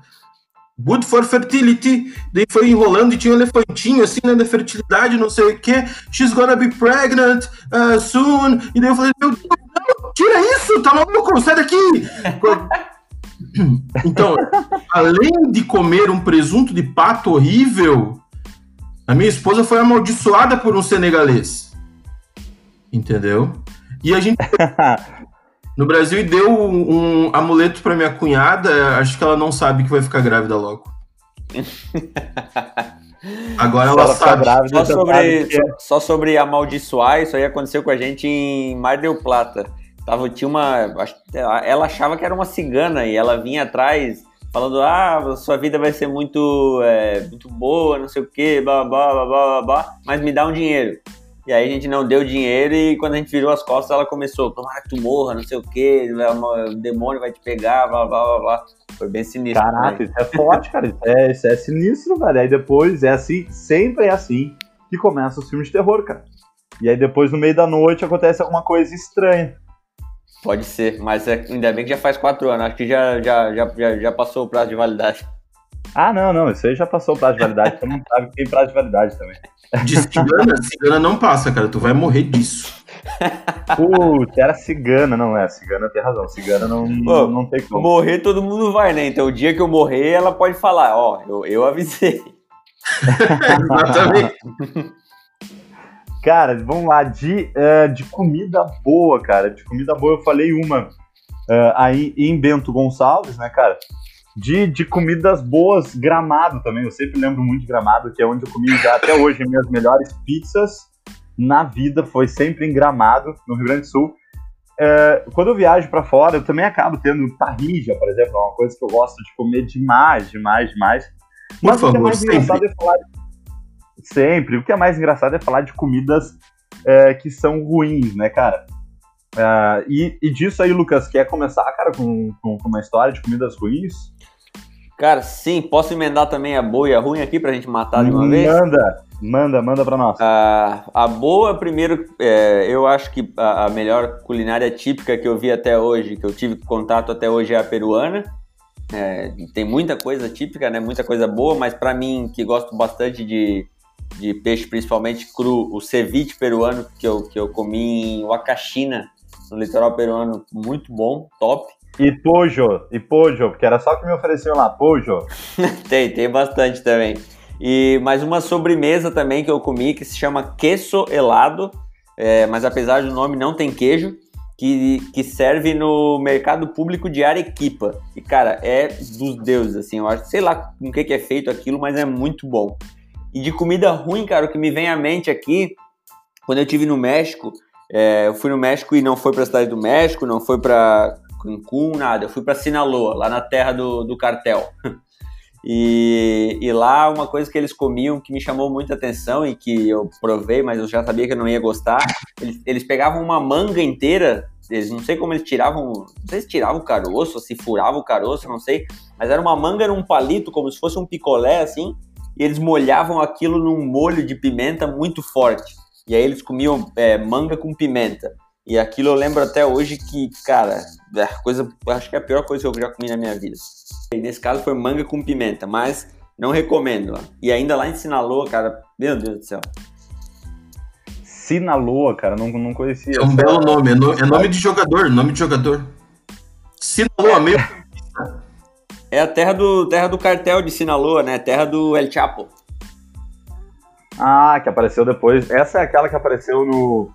Good for fertility. Daí foi enrolando e tinha um elefantinho assim, né, da fertilidade, não sei o que. She's gonna be pregnant uh, soon. E daí eu falei, meu Deus, não, tira isso, tá maluco, sai daqui. então, além de comer um presunto de pato horrível, a minha esposa foi amaldiçoada por um senegalês. Entendeu? E a gente no Brasil e deu um, um amuleto para minha cunhada. Acho que ela não sabe que vai ficar grávida logo. Agora ela, ela sabe.
Grávida, só, sobre, só, só, sobre amaldiçoar, isso aí aconteceu com a gente em Mar del Plata. Tava, tinha uma. Ela achava que era uma cigana e ela vinha atrás falando: Ah, sua vida vai ser muito, é, muito boa, não sei o que, blá, blá, blá, blá, blá, mas me dá um dinheiro. E aí a gente não deu dinheiro e quando a gente virou as costas, ela começou, tomara que tu morra, não sei o quê, o demônio vai te pegar, blá, blá, blá, blá. Foi bem sinistro.
Caraca, isso é forte, cara. Isso é, isso é sinistro, velho. Aí depois é assim, sempre é assim que começa os filmes de terror, cara. E aí depois, no meio da noite, acontece alguma coisa estranha.
Pode ser, mas é, ainda bem que já faz quatro anos. Acho que já, já, já, já, já passou o prazo de validade.
Ah, não, não. Isso aí já passou o prazo de validade. Você não sabe que tem prazo de validade também.
De cigana, cigana não passa, cara. Tu vai morrer disso.
Putz, era cigana, não é? Cigana tem razão. Cigana não, Pô, não tem como.
Morrer todo mundo vai, né? Então o dia que eu morrer, ela pode falar, ó, eu, eu avisei.
Exatamente. Cara, vamos lá, de, uh, de comida boa, cara. De comida boa eu falei uma uh, aí em Bento Gonçalves, né, cara? De, de comidas boas, Gramado também. Eu sempre lembro muito de Gramado, que é onde eu comi já até hoje minhas melhores pizzas na vida. Foi sempre em Gramado, no Rio Grande do Sul. É, quando eu viajo para fora, eu também acabo tendo parrija, por exemplo, é uma coisa que eu gosto de comer demais, demais, demais. Mas o que é mais sempre. engraçado é falar. Sempre. O que é mais engraçado é falar de comidas é, que são ruins, né, cara? Uh, e, e, disso aí, Lucas, quer começar, cara, com, com, com, uma história de comidas ruins?
Cara, sim, posso emendar também a boa e a ruim aqui pra gente matar de uma
manda,
vez?
Manda, manda, manda pra nós.
Uh, a boa, primeiro, é, eu acho que a, a, melhor culinária típica que eu vi até hoje, que eu tive contato até hoje é a peruana. É, tem muita coisa típica, né? Muita coisa boa, mas para mim, que gosto bastante de, de peixe, principalmente cru, o ceviche peruano que eu, que eu comi em Wakashina, no litoral peruano, muito bom, top.
E pojo, e pojo, porque era só o que me ofereciam lá, pojo.
tem, tem bastante também. E mais uma sobremesa também que eu comi que se chama queso helado, é, mas apesar do nome não tem queijo, que, que serve no mercado público de Arequipa. E cara, é dos deuses, assim, eu acho, sei lá com que, que é feito aquilo, mas é muito bom. E de comida ruim, cara, o que me vem à mente aqui, quando eu tive no México, é, eu fui no México e não foi para a cidade do México, não foi para Cancún, nada. Eu fui para Sinaloa, lá na terra do, do cartel. E, e, lá uma coisa que eles comiam que me chamou muita atenção e que eu provei, mas eu já sabia que eu não ia gostar. Eles, eles pegavam uma manga inteira, eles não sei como eles tiravam, não sei se tiravam o caroço, se furavam o caroço, não sei, mas era uma manga num palito, como se fosse um picolé assim, e eles molhavam aquilo num molho de pimenta muito forte. E aí eles comiam é, manga com pimenta. E aquilo eu lembro até hoje que, cara, é coisa, acho que é a pior coisa que eu já comi na minha vida. E nesse caso foi manga com pimenta, mas não recomendo. E ainda lá em Sinaloa, cara, meu Deus do céu.
Sinaloa, cara, não, não conhecia.
É um belo nome, é, no, é nome de jogador, nome de jogador. Sinaloa, meio.
É a terra do, terra do cartel de Sinaloa, né? Terra do El Chapo.
Ah, que apareceu depois. Essa é aquela que apareceu no,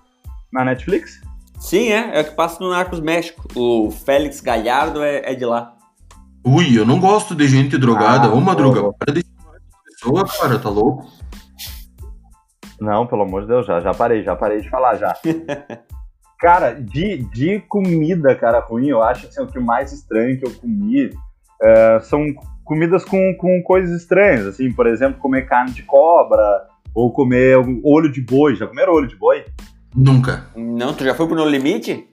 na Netflix?
Sim, é. É o que passa no Narcos México. O Félix Gallardo é, é de lá.
Ui, eu não gosto de gente drogada. Ah, Ô, Madruga, para de pessoa, cara, tá louco?
Não, pelo amor de Deus, já, já parei, já parei de falar já. cara, de, de comida, cara, ruim, eu acho assim, o que mais estranho que eu comi é, são comidas com, com coisas estranhas, assim, por exemplo, comer carne de cobra, ou comer olho de boi. Já comeram olho de boi?
Nunca.
Não, tu já foi pro No Limite?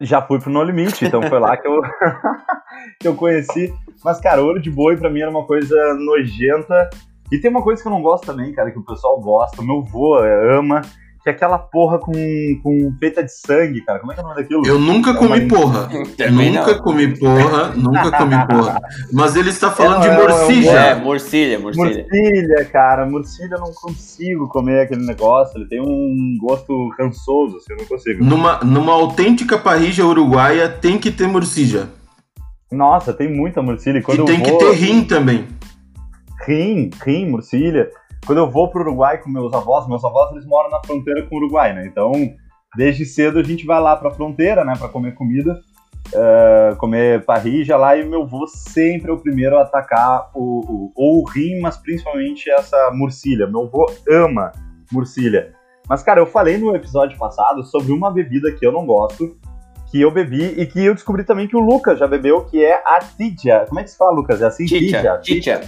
Já fui pro No Limite, então foi lá que eu, que eu conheci. Mas, cara, olho de boi pra mim era uma coisa nojenta E tem uma coisa que eu não gosto também, cara, que o pessoal gosta, o meu vô ama, que é aquela porra com, com feita de sangue, cara. Como é que é o nome daquilo?
Eu nunca é comi porra. nunca não. comi porra, nunca comi porra. Mas ele está falando é, de morcilha.
É, morcilha, morcilha.
Morcilha, cara. Morcilha eu não consigo comer aquele negócio. Ele tem um gosto rançoso, assim, eu não consigo.
Numa, numa autêntica parrija uruguaia tem que ter morcilha.
Nossa, tem muita morcilha. E, quando
e tem
vou,
que ter rim também.
Rim, rim, morcilha quando eu vou pro Uruguai com meus avós, meus avós eles moram na fronteira com o Uruguai, né? Então, desde cedo a gente vai lá pra fronteira, né, para comer comida, uh, comer parrija lá, e meu avô sempre é o primeiro a atacar o, o, ou o rim, mas principalmente essa murcilha. Meu avô ama murcilha. Mas, cara, eu falei no episódio passado sobre uma bebida que eu não gosto, que eu bebi e que eu descobri também que o Lucas já bebeu, que é a Titia. Como é que se fala, Lucas? É assim?
Titia. Titia.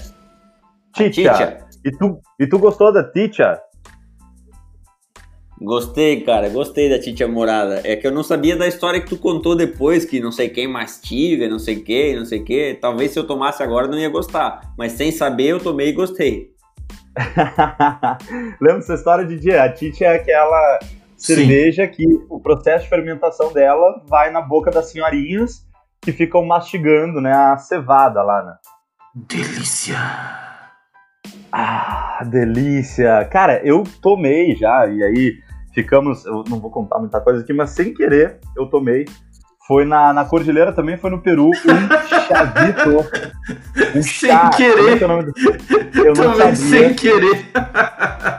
Titia. E tu, e tu gostou da Titia?
Gostei, cara, gostei da Titia Morada. É que eu não sabia da história que tu contou depois, que não sei quem mastiga, não sei quem, não sei o que. Talvez se eu tomasse agora não ia gostar. Mas sem saber, eu tomei e gostei.
Lembra dessa história de dia? A Titia é aquela cerveja Sim. que o processo de fermentação dela vai na boca das senhorinhas que ficam mastigando, né, a cevada lá, né?
Delícia!
Ah, delícia! Cara, eu tomei já, e aí ficamos. Eu não vou contar muita coisa aqui, mas sem querer eu tomei. Foi na, na Cordilheira também, foi no Peru, um chavito.
Um sem chá, querer!
É eu
não
sabia.
sem querer!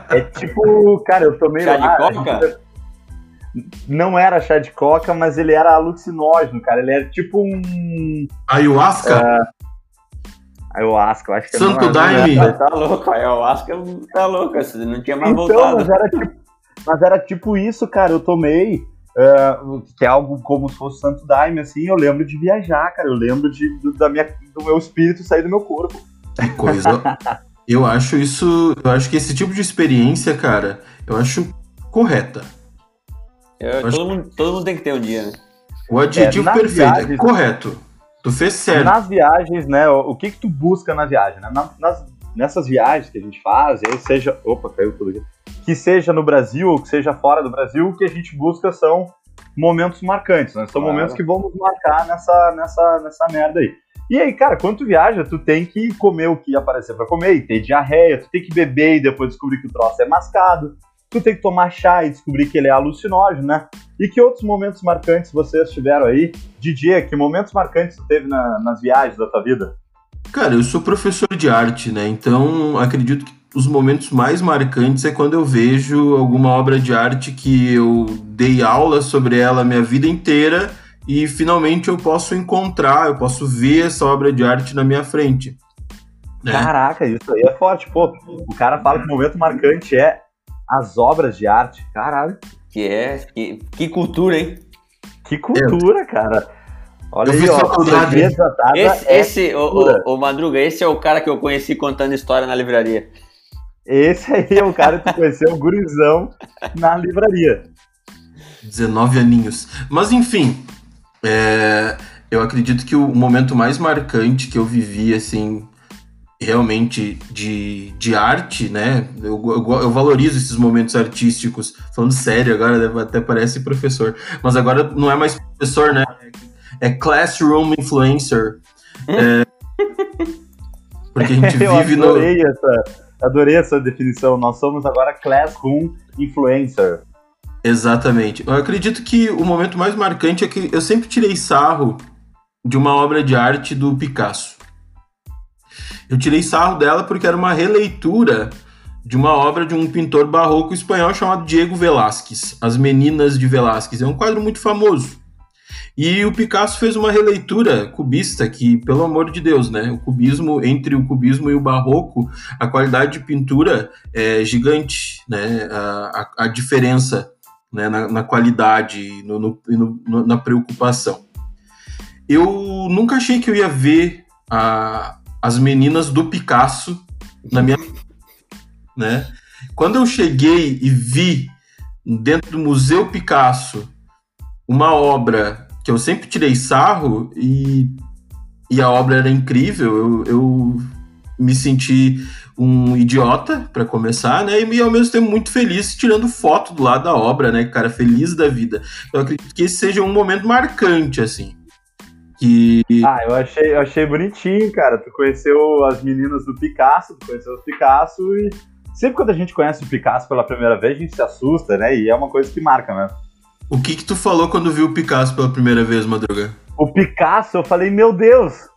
É tipo, cara, eu tomei
chá lá. de coca?
Não era chá de coca, mas ele era alucinógeno, cara. Ele era tipo um.
Ayahuasca?
Ayahuasca, eu acho que
Santo Daime.
Tá louco, ayahuasca tá louco, não tinha mais
então,
voltado.
Mas era, tipo, mas era tipo isso, cara, eu tomei, uh, que é algo como se fosse Santo Daime, assim, eu lembro de viajar, cara, eu lembro de, do, da minha, do meu espírito sair do meu corpo.
Que coisa. eu acho isso, eu acho que esse tipo de experiência, cara, eu acho correta.
Eu, eu todo, acho... mundo, todo mundo tem que ter um dia, né?
O adjetivo é, perfeito, viagem, é correto. Tu fez certo.
Nas viagens, né? O que que tu busca na viagem? Né? Nas, nessas viagens que a gente faz, seja. Opa, caiu tudo aqui. Que seja no Brasil ou que seja fora do Brasil, o que a gente busca são momentos marcantes, né? São claro. momentos que vamos marcar nessa, nessa, nessa merda aí. E aí, cara, quando tu viaja, tu tem que comer o que aparecer para comer, e ter diarreia, tu tem que beber e depois descobrir que o troço é mascado tu tem que tomar chá e descobrir que ele é alucinógeno, né? E que outros momentos marcantes vocês tiveram aí? Didier, que momentos marcantes tu teve na, nas viagens da tua vida?
Cara, eu sou professor de arte, né? Então acredito que os momentos mais marcantes é quando eu vejo alguma obra de arte que eu dei aula sobre ela a minha vida inteira e finalmente eu posso encontrar, eu posso ver essa obra de arte na minha frente.
Né? Caraca, isso aí é forte. Pô, o cara fala que o momento marcante é as obras de arte. Caralho.
Que é. Que, que cultura, hein?
Que cultura, é. cara.
Olha eu aí, ó. Faculdade.
Esse, é esse o, o, o, Madruga, esse é o cara que eu conheci contando história na livraria.
Esse aí é o cara que conheceu o gurizão na livraria.
19 aninhos. Mas enfim, é, eu acredito que o momento mais marcante que eu vivi, assim, realmente de, de arte, né? Eu, eu, eu, valorizo esses momentos artísticos. Falando sério agora, até parece professor. Mas agora não é mais professor, né? É classroom influencer. É, porque a gente vive
eu adorei no. Essa, adorei essa definição. Nós somos agora classroom influencer.
Exatamente. Eu acredito que o momento mais marcante é que eu sempre tirei sarro de uma obra de arte do Picasso. Eu tirei sarro dela porque era uma releitura de uma obra de um pintor barroco espanhol chamado Diego Velázquez, As Meninas de Velázquez. É um quadro muito famoso. E o Picasso fez uma releitura cubista que, pelo amor de Deus, né? O cubismo, entre o cubismo e o barroco, a qualidade de pintura é gigante, né? A, a, a diferença né? na, na qualidade no, no, no, na preocupação. Eu nunca achei que eu ia ver a, as meninas do Picasso na minha. né? Quando eu cheguei e vi dentro do Museu Picasso uma obra que eu sempre tirei sarro e, e a obra era incrível, eu, eu, me senti um idiota para começar, né? E ao mesmo tempo muito feliz tirando foto do lado da obra, né, cara, feliz da vida. Eu acredito que esse seja um momento marcante assim. Que...
Ah, eu achei, eu achei bonitinho, cara. Tu conheceu as meninas do Picasso, tu conheceu os Picasso e sempre quando a gente conhece o Picasso pela primeira vez, a gente se assusta, né? E é uma coisa que marca, né?
O que que tu falou quando viu o Picasso pela primeira vez, Madruga?
O Picasso, eu falei, meu Deus,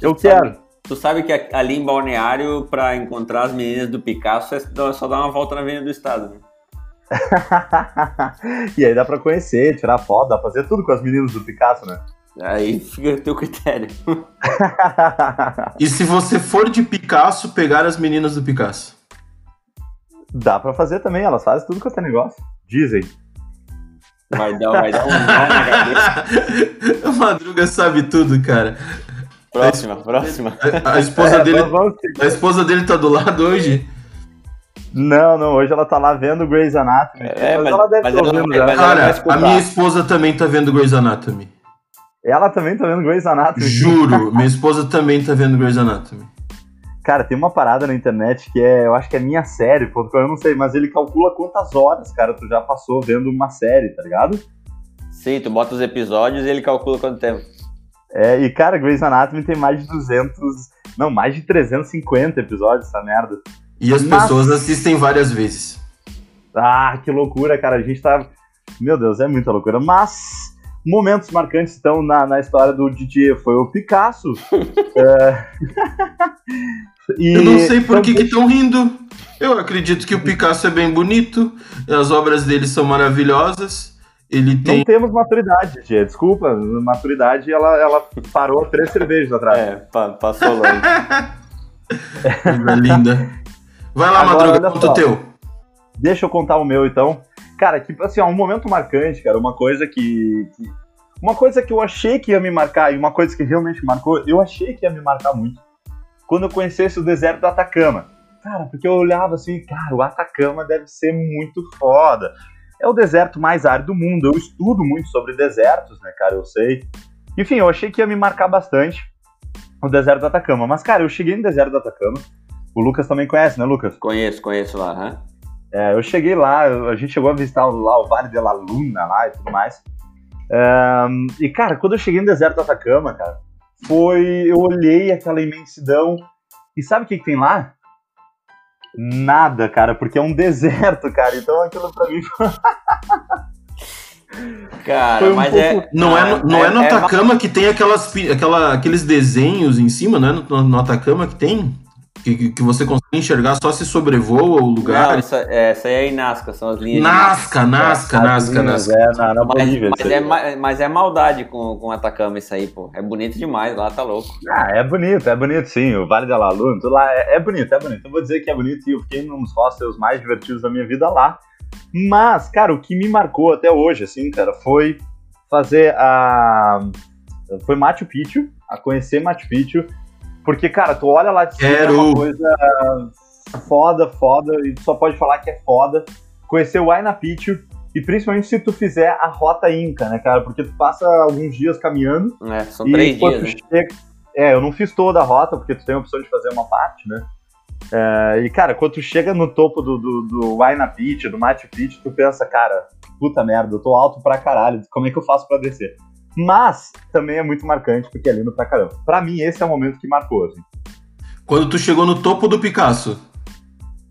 eu
tu
quero.
Sabe, tu sabe que ali em Balneário, pra encontrar as meninas do Picasso, é só dar uma volta na Avenida do Estado, né?
e aí dá pra conhecer, tirar foto, dá pra fazer tudo com as meninas do Picasso, né?
Aí fica o teu critério.
e se você for de Picasso, pegar as meninas do Picasso?
Dá pra fazer também, elas fazem tudo quanto é negócio. Dizem.
Vai dar, vai dar um nó na
cabeça. A Madruga sabe tudo, cara.
Próxima, a, próxima.
A, a esposa é, dele, a esposa dele tá do lado hoje?
Não, não, hoje ela tá lá vendo Grey's Anatomy.
É, mas, mas ela deve estar ouvindo
já. Cara, a minha esposa também tá vendo Grey's Anatomy.
Ela também tá vendo Grey's Anatomy?
Juro, minha esposa também tá vendo Grey's Anatomy.
Cara, tem uma parada na internet que é, eu acho que é minha série, porque eu não sei, mas ele calcula quantas horas, cara, tu já passou vendo uma série, tá ligado?
Sim, tu bota os episódios e ele calcula quanto tempo.
É, e cara, Grey's Anatomy tem mais de 200, não, mais de 350 episódios, essa merda.
E as mas... pessoas assistem várias vezes.
Ah, que loucura, cara, a gente tá... Meu Deus, é muita loucura, mas momentos marcantes estão na, na história do Didier foi o Picasso. é...
e... Eu não sei por que estão rindo. Eu acredito que o Picasso é bem bonito, as obras dele são maravilhosas. Ele tem...
Não temos maturidade, Didier. Desculpa, maturidade ela, ela parou três cervejas atrás.
É, passou longe.
Coisa linda. Vai lá, Agora, Madruga, conta o teu.
Deixa eu contar o meu então. Cara, tipo assim, ó, um momento marcante, cara, uma coisa que, que, Uma coisa que eu achei que ia me marcar, e uma coisa que realmente marcou, eu achei que ia me marcar muito. Quando eu conhecesse o deserto do Atacama. Cara, porque eu olhava assim, cara, o Atacama deve ser muito foda. É o deserto mais árido do mundo. Eu estudo muito sobre desertos, né, cara? Eu sei. Enfim, eu achei que ia me marcar bastante o deserto do Atacama. Mas, cara, eu cheguei no deserto do Atacama. O Lucas também conhece, né, Lucas?
Conheço, conheço lá, né?
É, eu cheguei lá, a gente chegou a visitar lá o Vale de la Luna lá e tudo mais. Um, e, cara, quando eu cheguei no deserto do Atacama, cara, foi. Eu olhei aquela imensidão. E sabe o que, que tem lá? Nada, cara, porque é um deserto, cara. Então aquilo pra mim foi.
Cara, um mas é.
Não é, no, não é, é no Atacama é... que tem aquelas, aquela, aqueles desenhos em cima, não é no, no Atacama que tem? Que, que você consegue enxergar só se sobrevoa o lugar.
Não, essa, essa aí é em Nazca, são as linhas.
Nazca, Nazca, Nazca, Nazca.
É, na, na mas, mas, é, mas é maldade com, com Atacama isso aí, pô. É bonito demais, lá tá louco.
Ah, é bonito, é bonito sim. O Vale da La Luna, tudo lá é, é bonito, é bonito. Eu vou dizer que é bonito e eu fiquei nos hostels mais divertidos da minha vida lá. Mas, cara, o que me marcou até hoje, assim, cara, foi fazer a. Foi Machu Picchu, a conhecer Machu Picchu porque, cara, tu olha lá de cima, Quero. é uma coisa foda, foda, e tu só pode falar que é foda. Conhecer o Aina Picchu, e principalmente se tu fizer a rota Inca, né, cara? Porque tu passa alguns dias caminhando.
É, são três dias. Né?
Chega... É, eu não fiz toda a rota, porque tu tem a opção de fazer uma parte, né? É, e, cara, quando tu chega no topo do, do, do do Machu Picchu, tu pensa, cara, puta merda, eu tô alto pra caralho, como é que eu faço pra descer? Mas também é muito marcante porque é lindo pra caramba. Pra mim, esse é o momento que marcou, assim.
Quando tu chegou no topo do Picasso.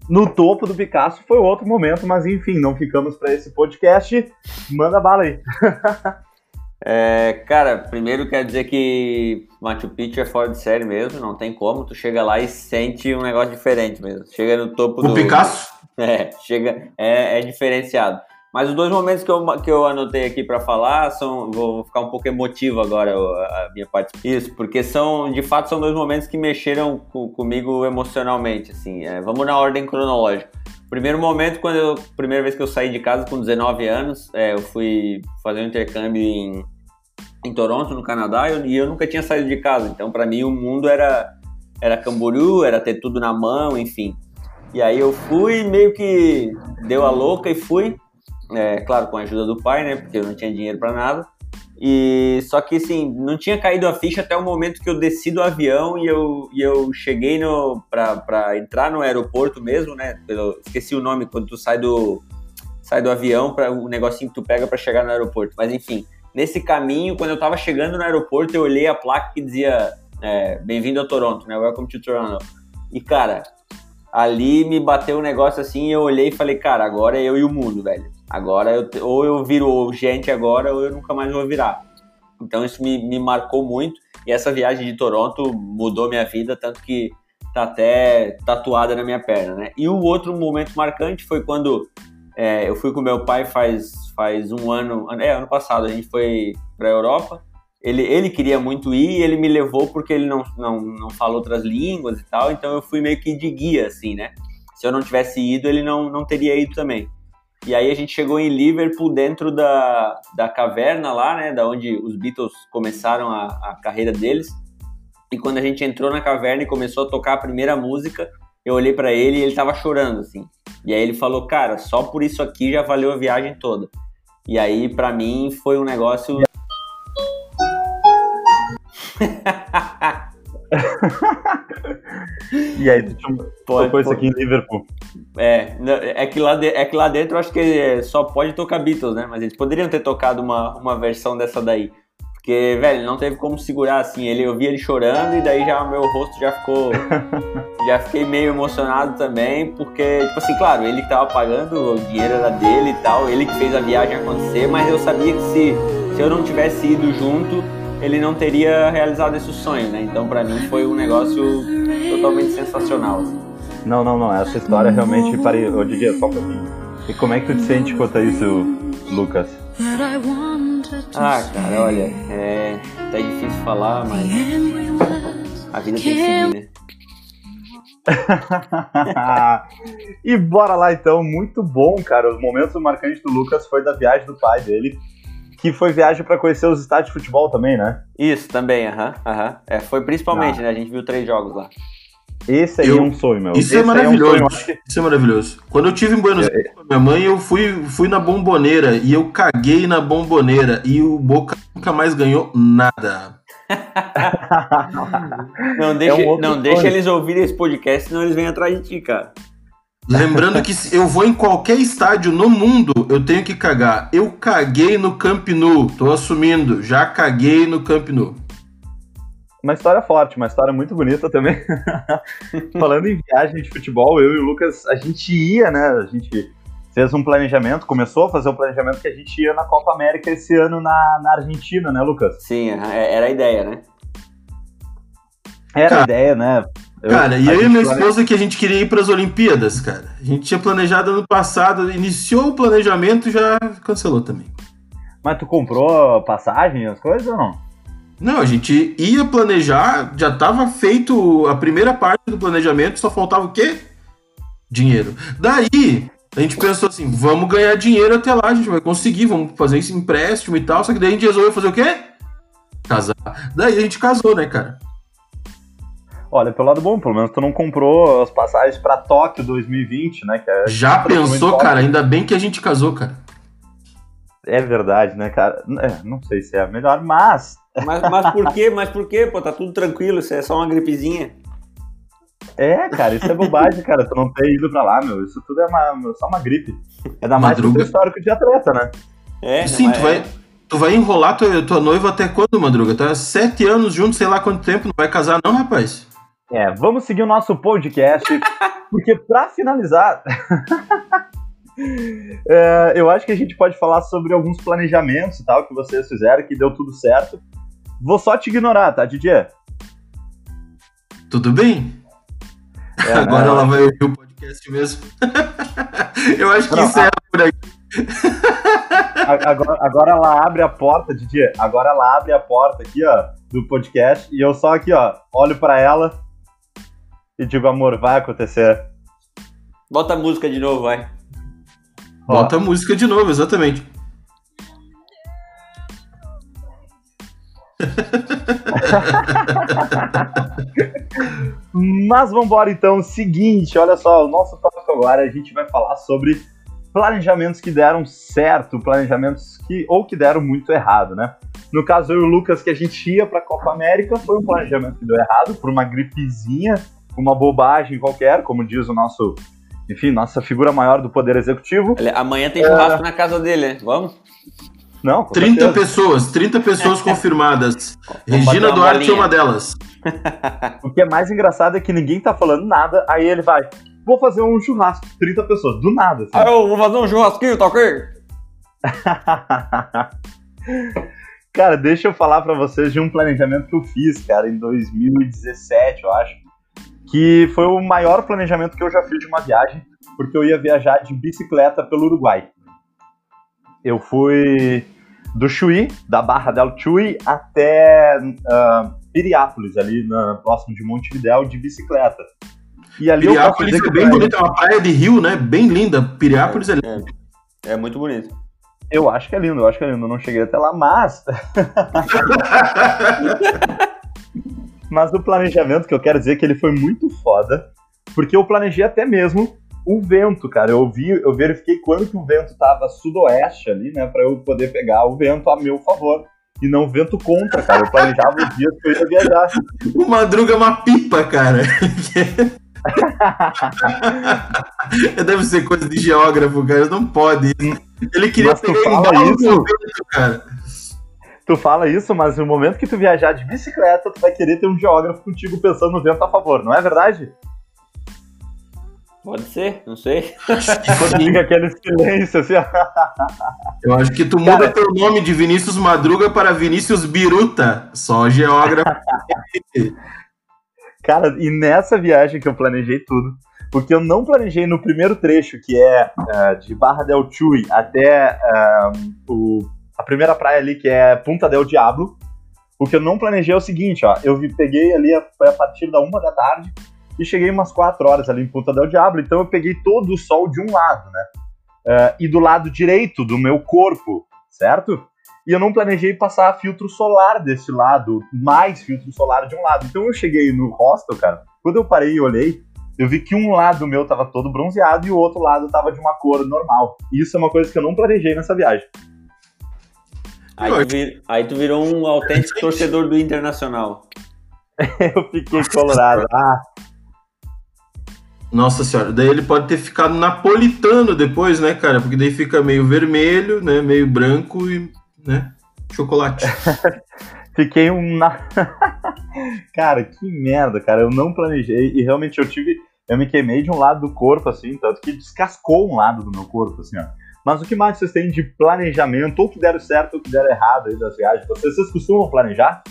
No topo do Picasso foi outro momento, mas enfim, não ficamos para esse podcast. Manda bala aí.
é, cara, primeiro quero dizer que Machu Picchu é fora de série mesmo, não tem como. Tu chega lá e sente um negócio diferente mesmo. Chega no topo
o
do.
O Picasso?
É, chega, é, é diferenciado. Mas os dois momentos que eu, que eu anotei aqui para falar são. Vou ficar um pouco emotivo agora a minha parte. Isso, porque são, de fato, são dois momentos que mexeram com, comigo emocionalmente. Assim, é, vamos na ordem cronológica. Primeiro momento, quando eu. Primeira vez que eu saí de casa com 19 anos, é, eu fui fazer um intercâmbio em, em Toronto, no Canadá, e eu, e eu nunca tinha saído de casa. Então, para mim, o mundo era, era Camboriú, era ter tudo na mão, enfim. E aí eu fui, meio que deu a louca e fui é, claro, com a ajuda do pai, né? Porque eu não tinha dinheiro para nada. E só que assim, não tinha caído a ficha até o momento que eu desci do avião e eu, e eu cheguei no para entrar no aeroporto mesmo, né? Pelo, esqueci o nome quando tu sai do sai do avião para o negocinho que tu pega para chegar no aeroporto. Mas enfim, nesse caminho, quando eu tava chegando no aeroporto, eu olhei a placa que dizia é, bem-vindo a Toronto, né? Welcome to Toronto. E cara, ali me bateu um negócio assim, eu olhei e falei, cara, agora é eu e o mundo, velho. Agora eu, ou eu viro gente agora ou eu nunca mais vou virar. Então isso me, me marcou muito e essa viagem de Toronto mudou minha vida, tanto que tá até tatuada na minha perna, né? E o outro momento marcante foi quando é, eu fui com meu pai faz, faz um ano, é, ano passado, a gente foi pra Europa. Ele, ele queria muito ir e ele me levou porque ele não, não, não fala outras línguas e tal, então eu fui meio que de guia, assim, né? Se eu não tivesse ido, ele não, não teria ido também. E aí a gente chegou em Liverpool, dentro da, da caverna lá, né? Da onde os Beatles começaram a, a carreira deles. E quando a gente entrou na caverna e começou a tocar a primeira música, eu olhei para ele e ele tava chorando, assim. E aí ele falou, cara, só por isso aqui já valeu a viagem toda. E aí, para mim, foi um negócio.
e aí, tu tocou isso aqui em Liverpool.
É, é que, lá de, é que lá dentro eu acho que só pode tocar Beatles, né? Mas eles poderiam ter tocado uma, uma versão dessa daí. Porque, velho, não teve como segurar assim. Ele, eu vi ele chorando e daí já meu rosto já ficou. já fiquei meio emocionado também, porque, tipo assim, claro, ele que tava pagando, o dinheiro era dele e tal, ele que fez a viagem acontecer, mas eu sabia que se, se eu não tivesse ido junto, ele não teria realizado esse sonho, né? Então, para mim, foi um negócio totalmente sensacional. Assim.
Não, não, não. Essa história realmente. Parei, ô Didi, só um pouquinho. E como é que tu te sente quanto a isso, Lucas?
Ah, cara, olha, é tá difícil falar, mas a vida tem que seguir, né?
e bora lá então, muito bom, cara. Os momentos marcantes do Lucas foi da viagem do pai dele, que foi viagem para conhecer os estádios de futebol também, né?
Isso, também, aham, uh aham. -huh, uh -huh. é, foi principalmente, ah. né? A gente viu três jogos lá.
Esse aí eu, é um sonho, meu.
Isso
é
Esse é maravilhoso. É um sonho, Isso é maravilhoso. Quando eu tive em Buenos Aires com a minha mãe, eu fui, fui na bomboneira e eu caguei na bomboneira e o Boca nunca mais ganhou nada.
não deixa, é um não deixa eles ouvirem esse podcast, senão eles vêm atrás de ti, cara.
Lembrando que eu vou em qualquer estádio no mundo, eu tenho que cagar. Eu caguei no Camp Nou, tô assumindo, já caguei no Camp Nou
uma história forte, uma história muito bonita também. Falando em viagem de futebol, eu e o Lucas, a gente ia, né? A gente fez um planejamento, começou a fazer um planejamento que a gente ia na Copa América esse ano na, na Argentina, né, Lucas?
Sim, é, era a ideia, né?
Era a ideia, né?
Eu, cara, e eu e minha esposa que a gente queria ir para as Olimpíadas, cara. A gente tinha planejado ano passado, iniciou o planejamento e já cancelou também.
Mas tu comprou passagem, as coisas ou não?
Não, a gente ia planejar, já estava feito a primeira parte do planejamento, só faltava o quê? Dinheiro. Daí, a gente pensou assim, vamos ganhar dinheiro até lá, a gente vai conseguir, vamos fazer esse empréstimo e tal, só que daí a gente resolveu fazer o quê? Casar. Daí a gente casou, né, cara?
Olha, pelo lado bom, pelo menos tu não comprou as passagens para Tóquio 2020, né?
É Já pensou, cara? Ainda bem que a gente casou, cara.
É verdade, né, cara? É, não sei se é a melhor, mas
mas, mas por quê? Mas por quê? Pô, tá tudo tranquilo, isso é só uma gripezinha.
É, cara, isso é bobagem, cara. Tu não ter ido pra lá, meu. Isso tudo é uma, só uma gripe. É da mais do histórico de atleta, né?
É, Sim, tu vai, tu vai enrolar tua, tua noiva até quando, Madruga? Tá sete anos junto, sei lá quanto tempo, não vai casar, não, rapaz?
É, vamos seguir o nosso podcast, porque pra finalizar. é, eu acho que a gente pode falar sobre alguns planejamentos e tal que vocês fizeram, que deu tudo certo. Vou só te ignorar, tá, Didier?
Tudo bem? É, Agora né? ela vai ouvir o podcast mesmo. Eu acho que Não, encerra a... por aqui.
Agora, agora ela abre a porta, Didier. Agora ela abre a porta aqui, ó, do podcast. E eu só aqui, ó, olho para ela e digo, amor, vai acontecer.
Bota a música de novo, vai.
Bota a música de novo, exatamente.
Mas vamos embora então. Seguinte, olha só, o nosso tópico agora a gente vai falar sobre planejamentos que deram certo, planejamentos que ou que deram muito errado, né? No caso, eu e o Lucas, que a gente ia pra Copa América, foi um planejamento que deu errado, por uma gripezinha, uma bobagem qualquer, como diz o nosso, enfim, nossa figura maior do Poder Executivo.
Amanhã tem churrasco é... na casa dele, né? Vamos?
Não, 30 certeza. pessoas, 30 pessoas confirmadas. Regina Duarte é uma delas.
o que é mais engraçado é que ninguém tá falando nada, aí ele vai, vou fazer um churrasco, 30 pessoas, do nada.
Assim. Ah, eu vou fazer um churrasquinho, tá ok?
cara, deixa eu falar para vocês de um planejamento que eu fiz, cara, em 2017, eu acho. Que foi o maior planejamento que eu já fiz de uma viagem, porque eu ia viajar de bicicleta pelo Uruguai. Eu fui do Chuí, da Barra del Chuí, até uh, Piriápolis, ali na, próximo de Montevidéu, de bicicleta.
E ali Piriápolis é bem bonita, é uma praia de rio, né? Bem linda. Piriápolis é, é,
é, é muito bonito.
Eu acho que é lindo, eu acho que é lindo. Eu não cheguei até lá, mas. mas o planejamento que eu quero dizer é que ele foi muito foda, porque eu planejei até mesmo o vento, cara. Eu vi, eu verifiquei quando que o vento tava sudoeste ali, né, para eu poder pegar o vento a meu favor e não vento contra, cara. Eu planejava os dias que eu ia viajar.
O Madruga é uma pipa, cara. Deve ser coisa de geógrafo, cara. Não pode. Ele queria
mas tu fala isso, vento, cara. Tu fala isso, mas no momento que tu viajar de bicicleta, tu vai querer ter um geógrafo contigo pensando no vento a favor, não é verdade?
Pode ser, não sei.
Quando fica aquele silêncio assim.
Eu acho que tu muda Cara, teu nome de Vinícius Madruga para Vinícius Biruta, só geógrafo.
Cara, e nessa viagem que eu planejei tudo, porque eu não planejei no primeiro trecho, que é uh, de Barra del Chuy até uh, o, a primeira praia ali, que é Punta del Diablo. O que eu não planejei é o seguinte, ó, eu peguei ali, foi a partir da uma da tarde, e cheguei umas 4 horas ali em Punta del Diablo, então eu peguei todo o sol de um lado, né? Uh, e do lado direito do meu corpo, certo? E eu não planejei passar filtro solar desse lado, mais filtro solar de um lado. Então eu cheguei no hostel, cara, quando eu parei e olhei, eu vi que um lado meu tava todo bronzeado e o outro lado tava de uma cor normal. E isso é uma coisa que eu não planejei nessa viagem.
Aí tu, vir, aí tu virou um autêntico torcedor do Internacional.
eu fiquei colorado. Ah,
nossa senhora, daí ele pode ter ficado napolitano depois, né, cara? Porque daí fica meio vermelho, né, meio branco e, né, chocolate.
Fiquei um na... cara, que merda, cara. Eu não planejei e realmente eu tive, eu me queimei de um lado do corpo assim, tanto que descascou um lado do meu corpo assim, ó. Mas o que mais vocês têm de planejamento, ou que deram certo ou que deram errado aí das viagens? Vocês, vocês costumam planejar?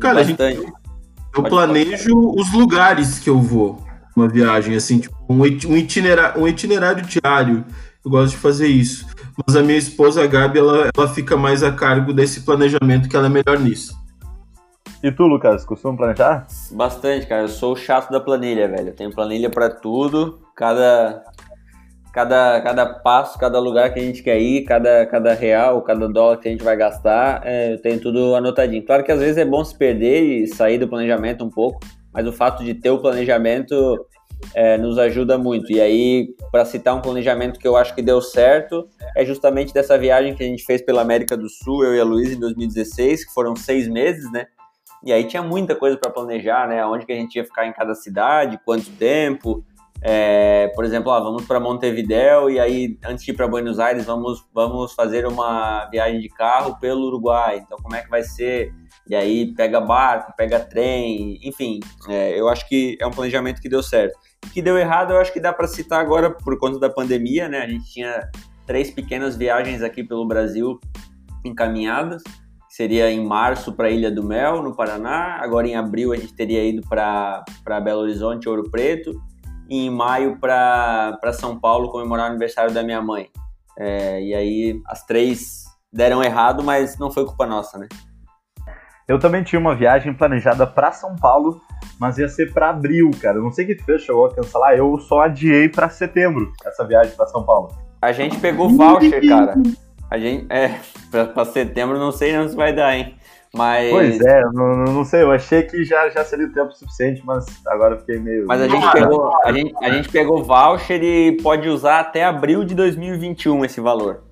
Cara, a gente, eu planejo os lugares que eu vou uma viagem, assim, tipo, um, itinerário, um itinerário diário. Eu gosto de fazer isso. Mas a minha esposa, a Gabi, ela, ela fica mais a cargo desse planejamento, que ela é melhor nisso.
E tu, Lucas, costuma planejar?
Bastante, cara. Eu sou o chato da planilha, velho. Eu tenho planilha para tudo. Cada, cada, cada passo, cada lugar que a gente quer ir, cada, cada real, cada dólar que a gente vai gastar, é, eu tenho tudo anotadinho. Claro que às vezes é bom se perder e sair do planejamento um pouco, mas o fato de ter o planejamento é, nos ajuda muito. E aí, para citar um planejamento que eu acho que deu certo, é justamente dessa viagem que a gente fez pela América do Sul, eu e a Luísa, em 2016, que foram seis meses, né? E aí tinha muita coisa para planejar, né? Onde que a gente ia ficar em cada cidade, quanto tempo. É, por exemplo, ó, vamos para Montevideo e aí antes de ir para Buenos Aires vamos vamos fazer uma viagem de carro pelo Uruguai. Então como é que vai ser? E aí pega barco, pega trem, enfim, é, eu acho que é um planejamento que deu certo. Que deu errado, eu acho que dá para citar agora por conta da pandemia, né? A gente tinha três pequenas viagens aqui pelo Brasil encaminhadas. Seria em março para Ilha do Mel, no Paraná. Agora em abril a gente teria ido para Belo Horizonte, Ouro Preto. E em maio para São Paulo comemorar o aniversário da minha mãe. É, e aí as três deram errado, mas não foi culpa nossa, né?
Eu também tinha uma viagem planejada para São Paulo, mas ia ser para abril, cara. Eu não sei o que tu fez, chegou a cancelar. Eu só adiei para setembro essa viagem para São Paulo.
A gente pegou voucher, cara. A gente, é, para setembro não sei não se vai dar, hein? Mas...
Pois é, não, não sei, eu achei que já, já seria o tempo suficiente, mas agora fiquei meio.
Mas a gente, pegou, a, gente, a gente pegou voucher e pode usar até abril de 2021 esse valor.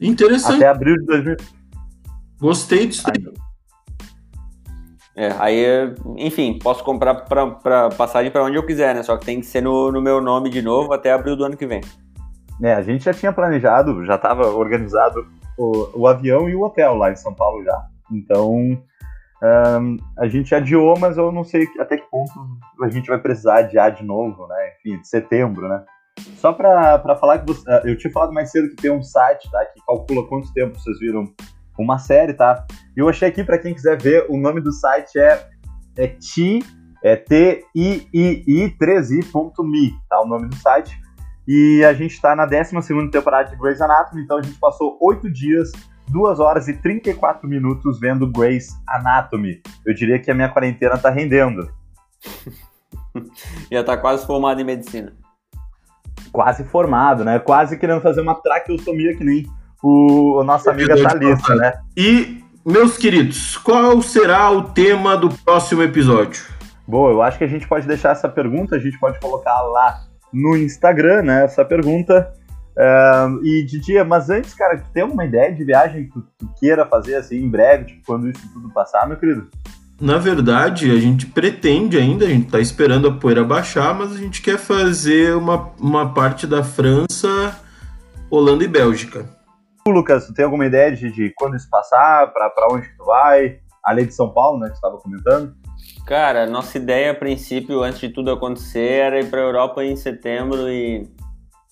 Interessante.
Até abril de 2000.
Gostei disso aí.
É, aí, enfim, posso comprar pra, pra passagem para onde eu quiser, né? Só que tem que ser no, no meu nome de novo até abril do ano que vem.
É, a gente já tinha planejado, já estava organizado o, o avião e o hotel lá em São Paulo já. Então, um, a gente adiou, mas eu não sei até que ponto a gente vai precisar adiar de novo, né? Enfim, de setembro, né? Só para falar que você, eu tinha falado mais cedo que tem um site tá, que calcula quanto tempo vocês viram uma série, tá? E eu achei aqui para quem quiser ver, o nome do site é, é ti, é T-I-I-I 3i.me, tá? O nome do site. E a gente está na 12 temporada de Grey's Anatomy, então a gente passou 8 dias, 2 horas e 34 minutos vendo Grey's Anatomy. Eu diria que a minha quarentena tá rendendo.
Já tá quase formado em medicina.
Quase formado, né? Quase querendo fazer uma traqueostomia que nem o, a nossa amiga Thalissa, né?
E, meus queridos, qual será o tema do próximo episódio?
Bom, eu acho que a gente pode deixar essa pergunta, a gente pode colocar lá no Instagram, né? Essa pergunta. Uh, e Didi, mas antes, cara, tu tem alguma ideia de viagem que tu, tu, queira fazer assim em breve, tipo, quando isso tudo passar, meu querido?
Na verdade, a gente pretende ainda, a gente tá esperando a poeira baixar, mas a gente quer fazer uma, uma parte da França, Holanda e Bélgica.
Lucas, tu tem alguma ideia de, de quando isso passar, para onde que tu vai? Além de São Paulo, né, que tu estava comentando?
Cara, nossa ideia a princípio, antes de tudo acontecer, era ir para a Europa em setembro e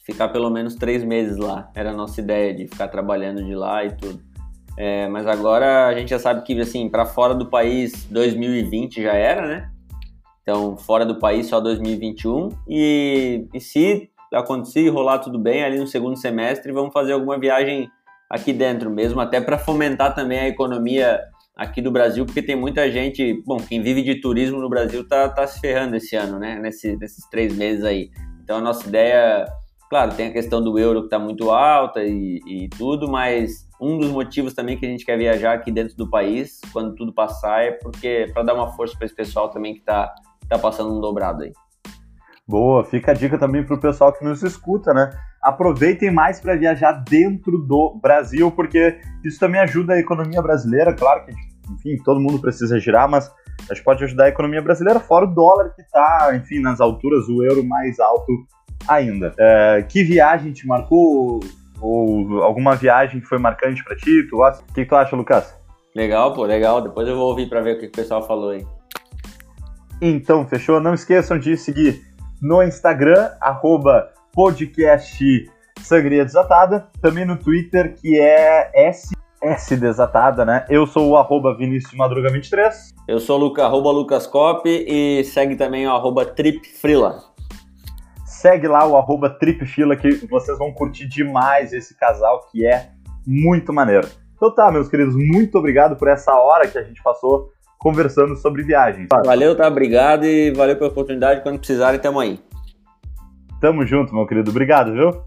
ficar pelo menos três meses lá. Era a nossa ideia de ficar trabalhando de lá e tudo. É, mas agora a gente já sabe que, assim, para fora do país, 2020 já era, né? Então, fora do país, só 2021. E, e se acontecer e rolar tudo bem, ali no segundo semestre, vamos fazer alguma viagem aqui dentro mesmo, até para fomentar também a economia aqui do Brasil, porque tem muita gente, bom, quem vive de turismo no Brasil tá, tá se ferrando esse ano, né? Nesse, nesses três meses aí. Então a nossa ideia, claro, tem a questão do euro que está muito alta e, e, tudo, mas um dos motivos também que a gente quer viajar aqui dentro do país, quando tudo passar, é porque para dar uma força para esse pessoal também que está tá passando um dobrado aí.
Boa, fica a dica também para o pessoal que nos escuta, né? Aproveitem mais para viajar dentro do Brasil, porque isso também ajuda a economia brasileira. Claro que, enfim, todo mundo precisa girar, mas a gente pode ajudar a economia brasileira, fora o dólar que está, enfim, nas alturas, o euro mais alto ainda. É, que viagem te marcou? Ou alguma viagem que foi marcante para ti? Tu gosta? O que tu acha, Lucas?
Legal, pô, legal. Depois eu vou ouvir para ver o que o pessoal falou aí.
Então, fechou? Não esqueçam de seguir no Instagram, arroba podcast Sangria Desatada, também no Twitter, que é SS Desatada, né? Eu sou o arroba Vinícius Madruga 23.
Eu sou o Luca, arroba Lucas Cop e segue também o arroba Tripfrila.
Segue lá o arroba Tripfila que vocês vão curtir demais esse casal que é muito maneiro. Então tá, meus queridos, muito obrigado por essa hora que a gente passou conversando sobre viagens.
Valeu, tá? Obrigado e valeu pela oportunidade. Quando precisarem, tamo aí.
Tamo junto, meu querido. Obrigado, viu?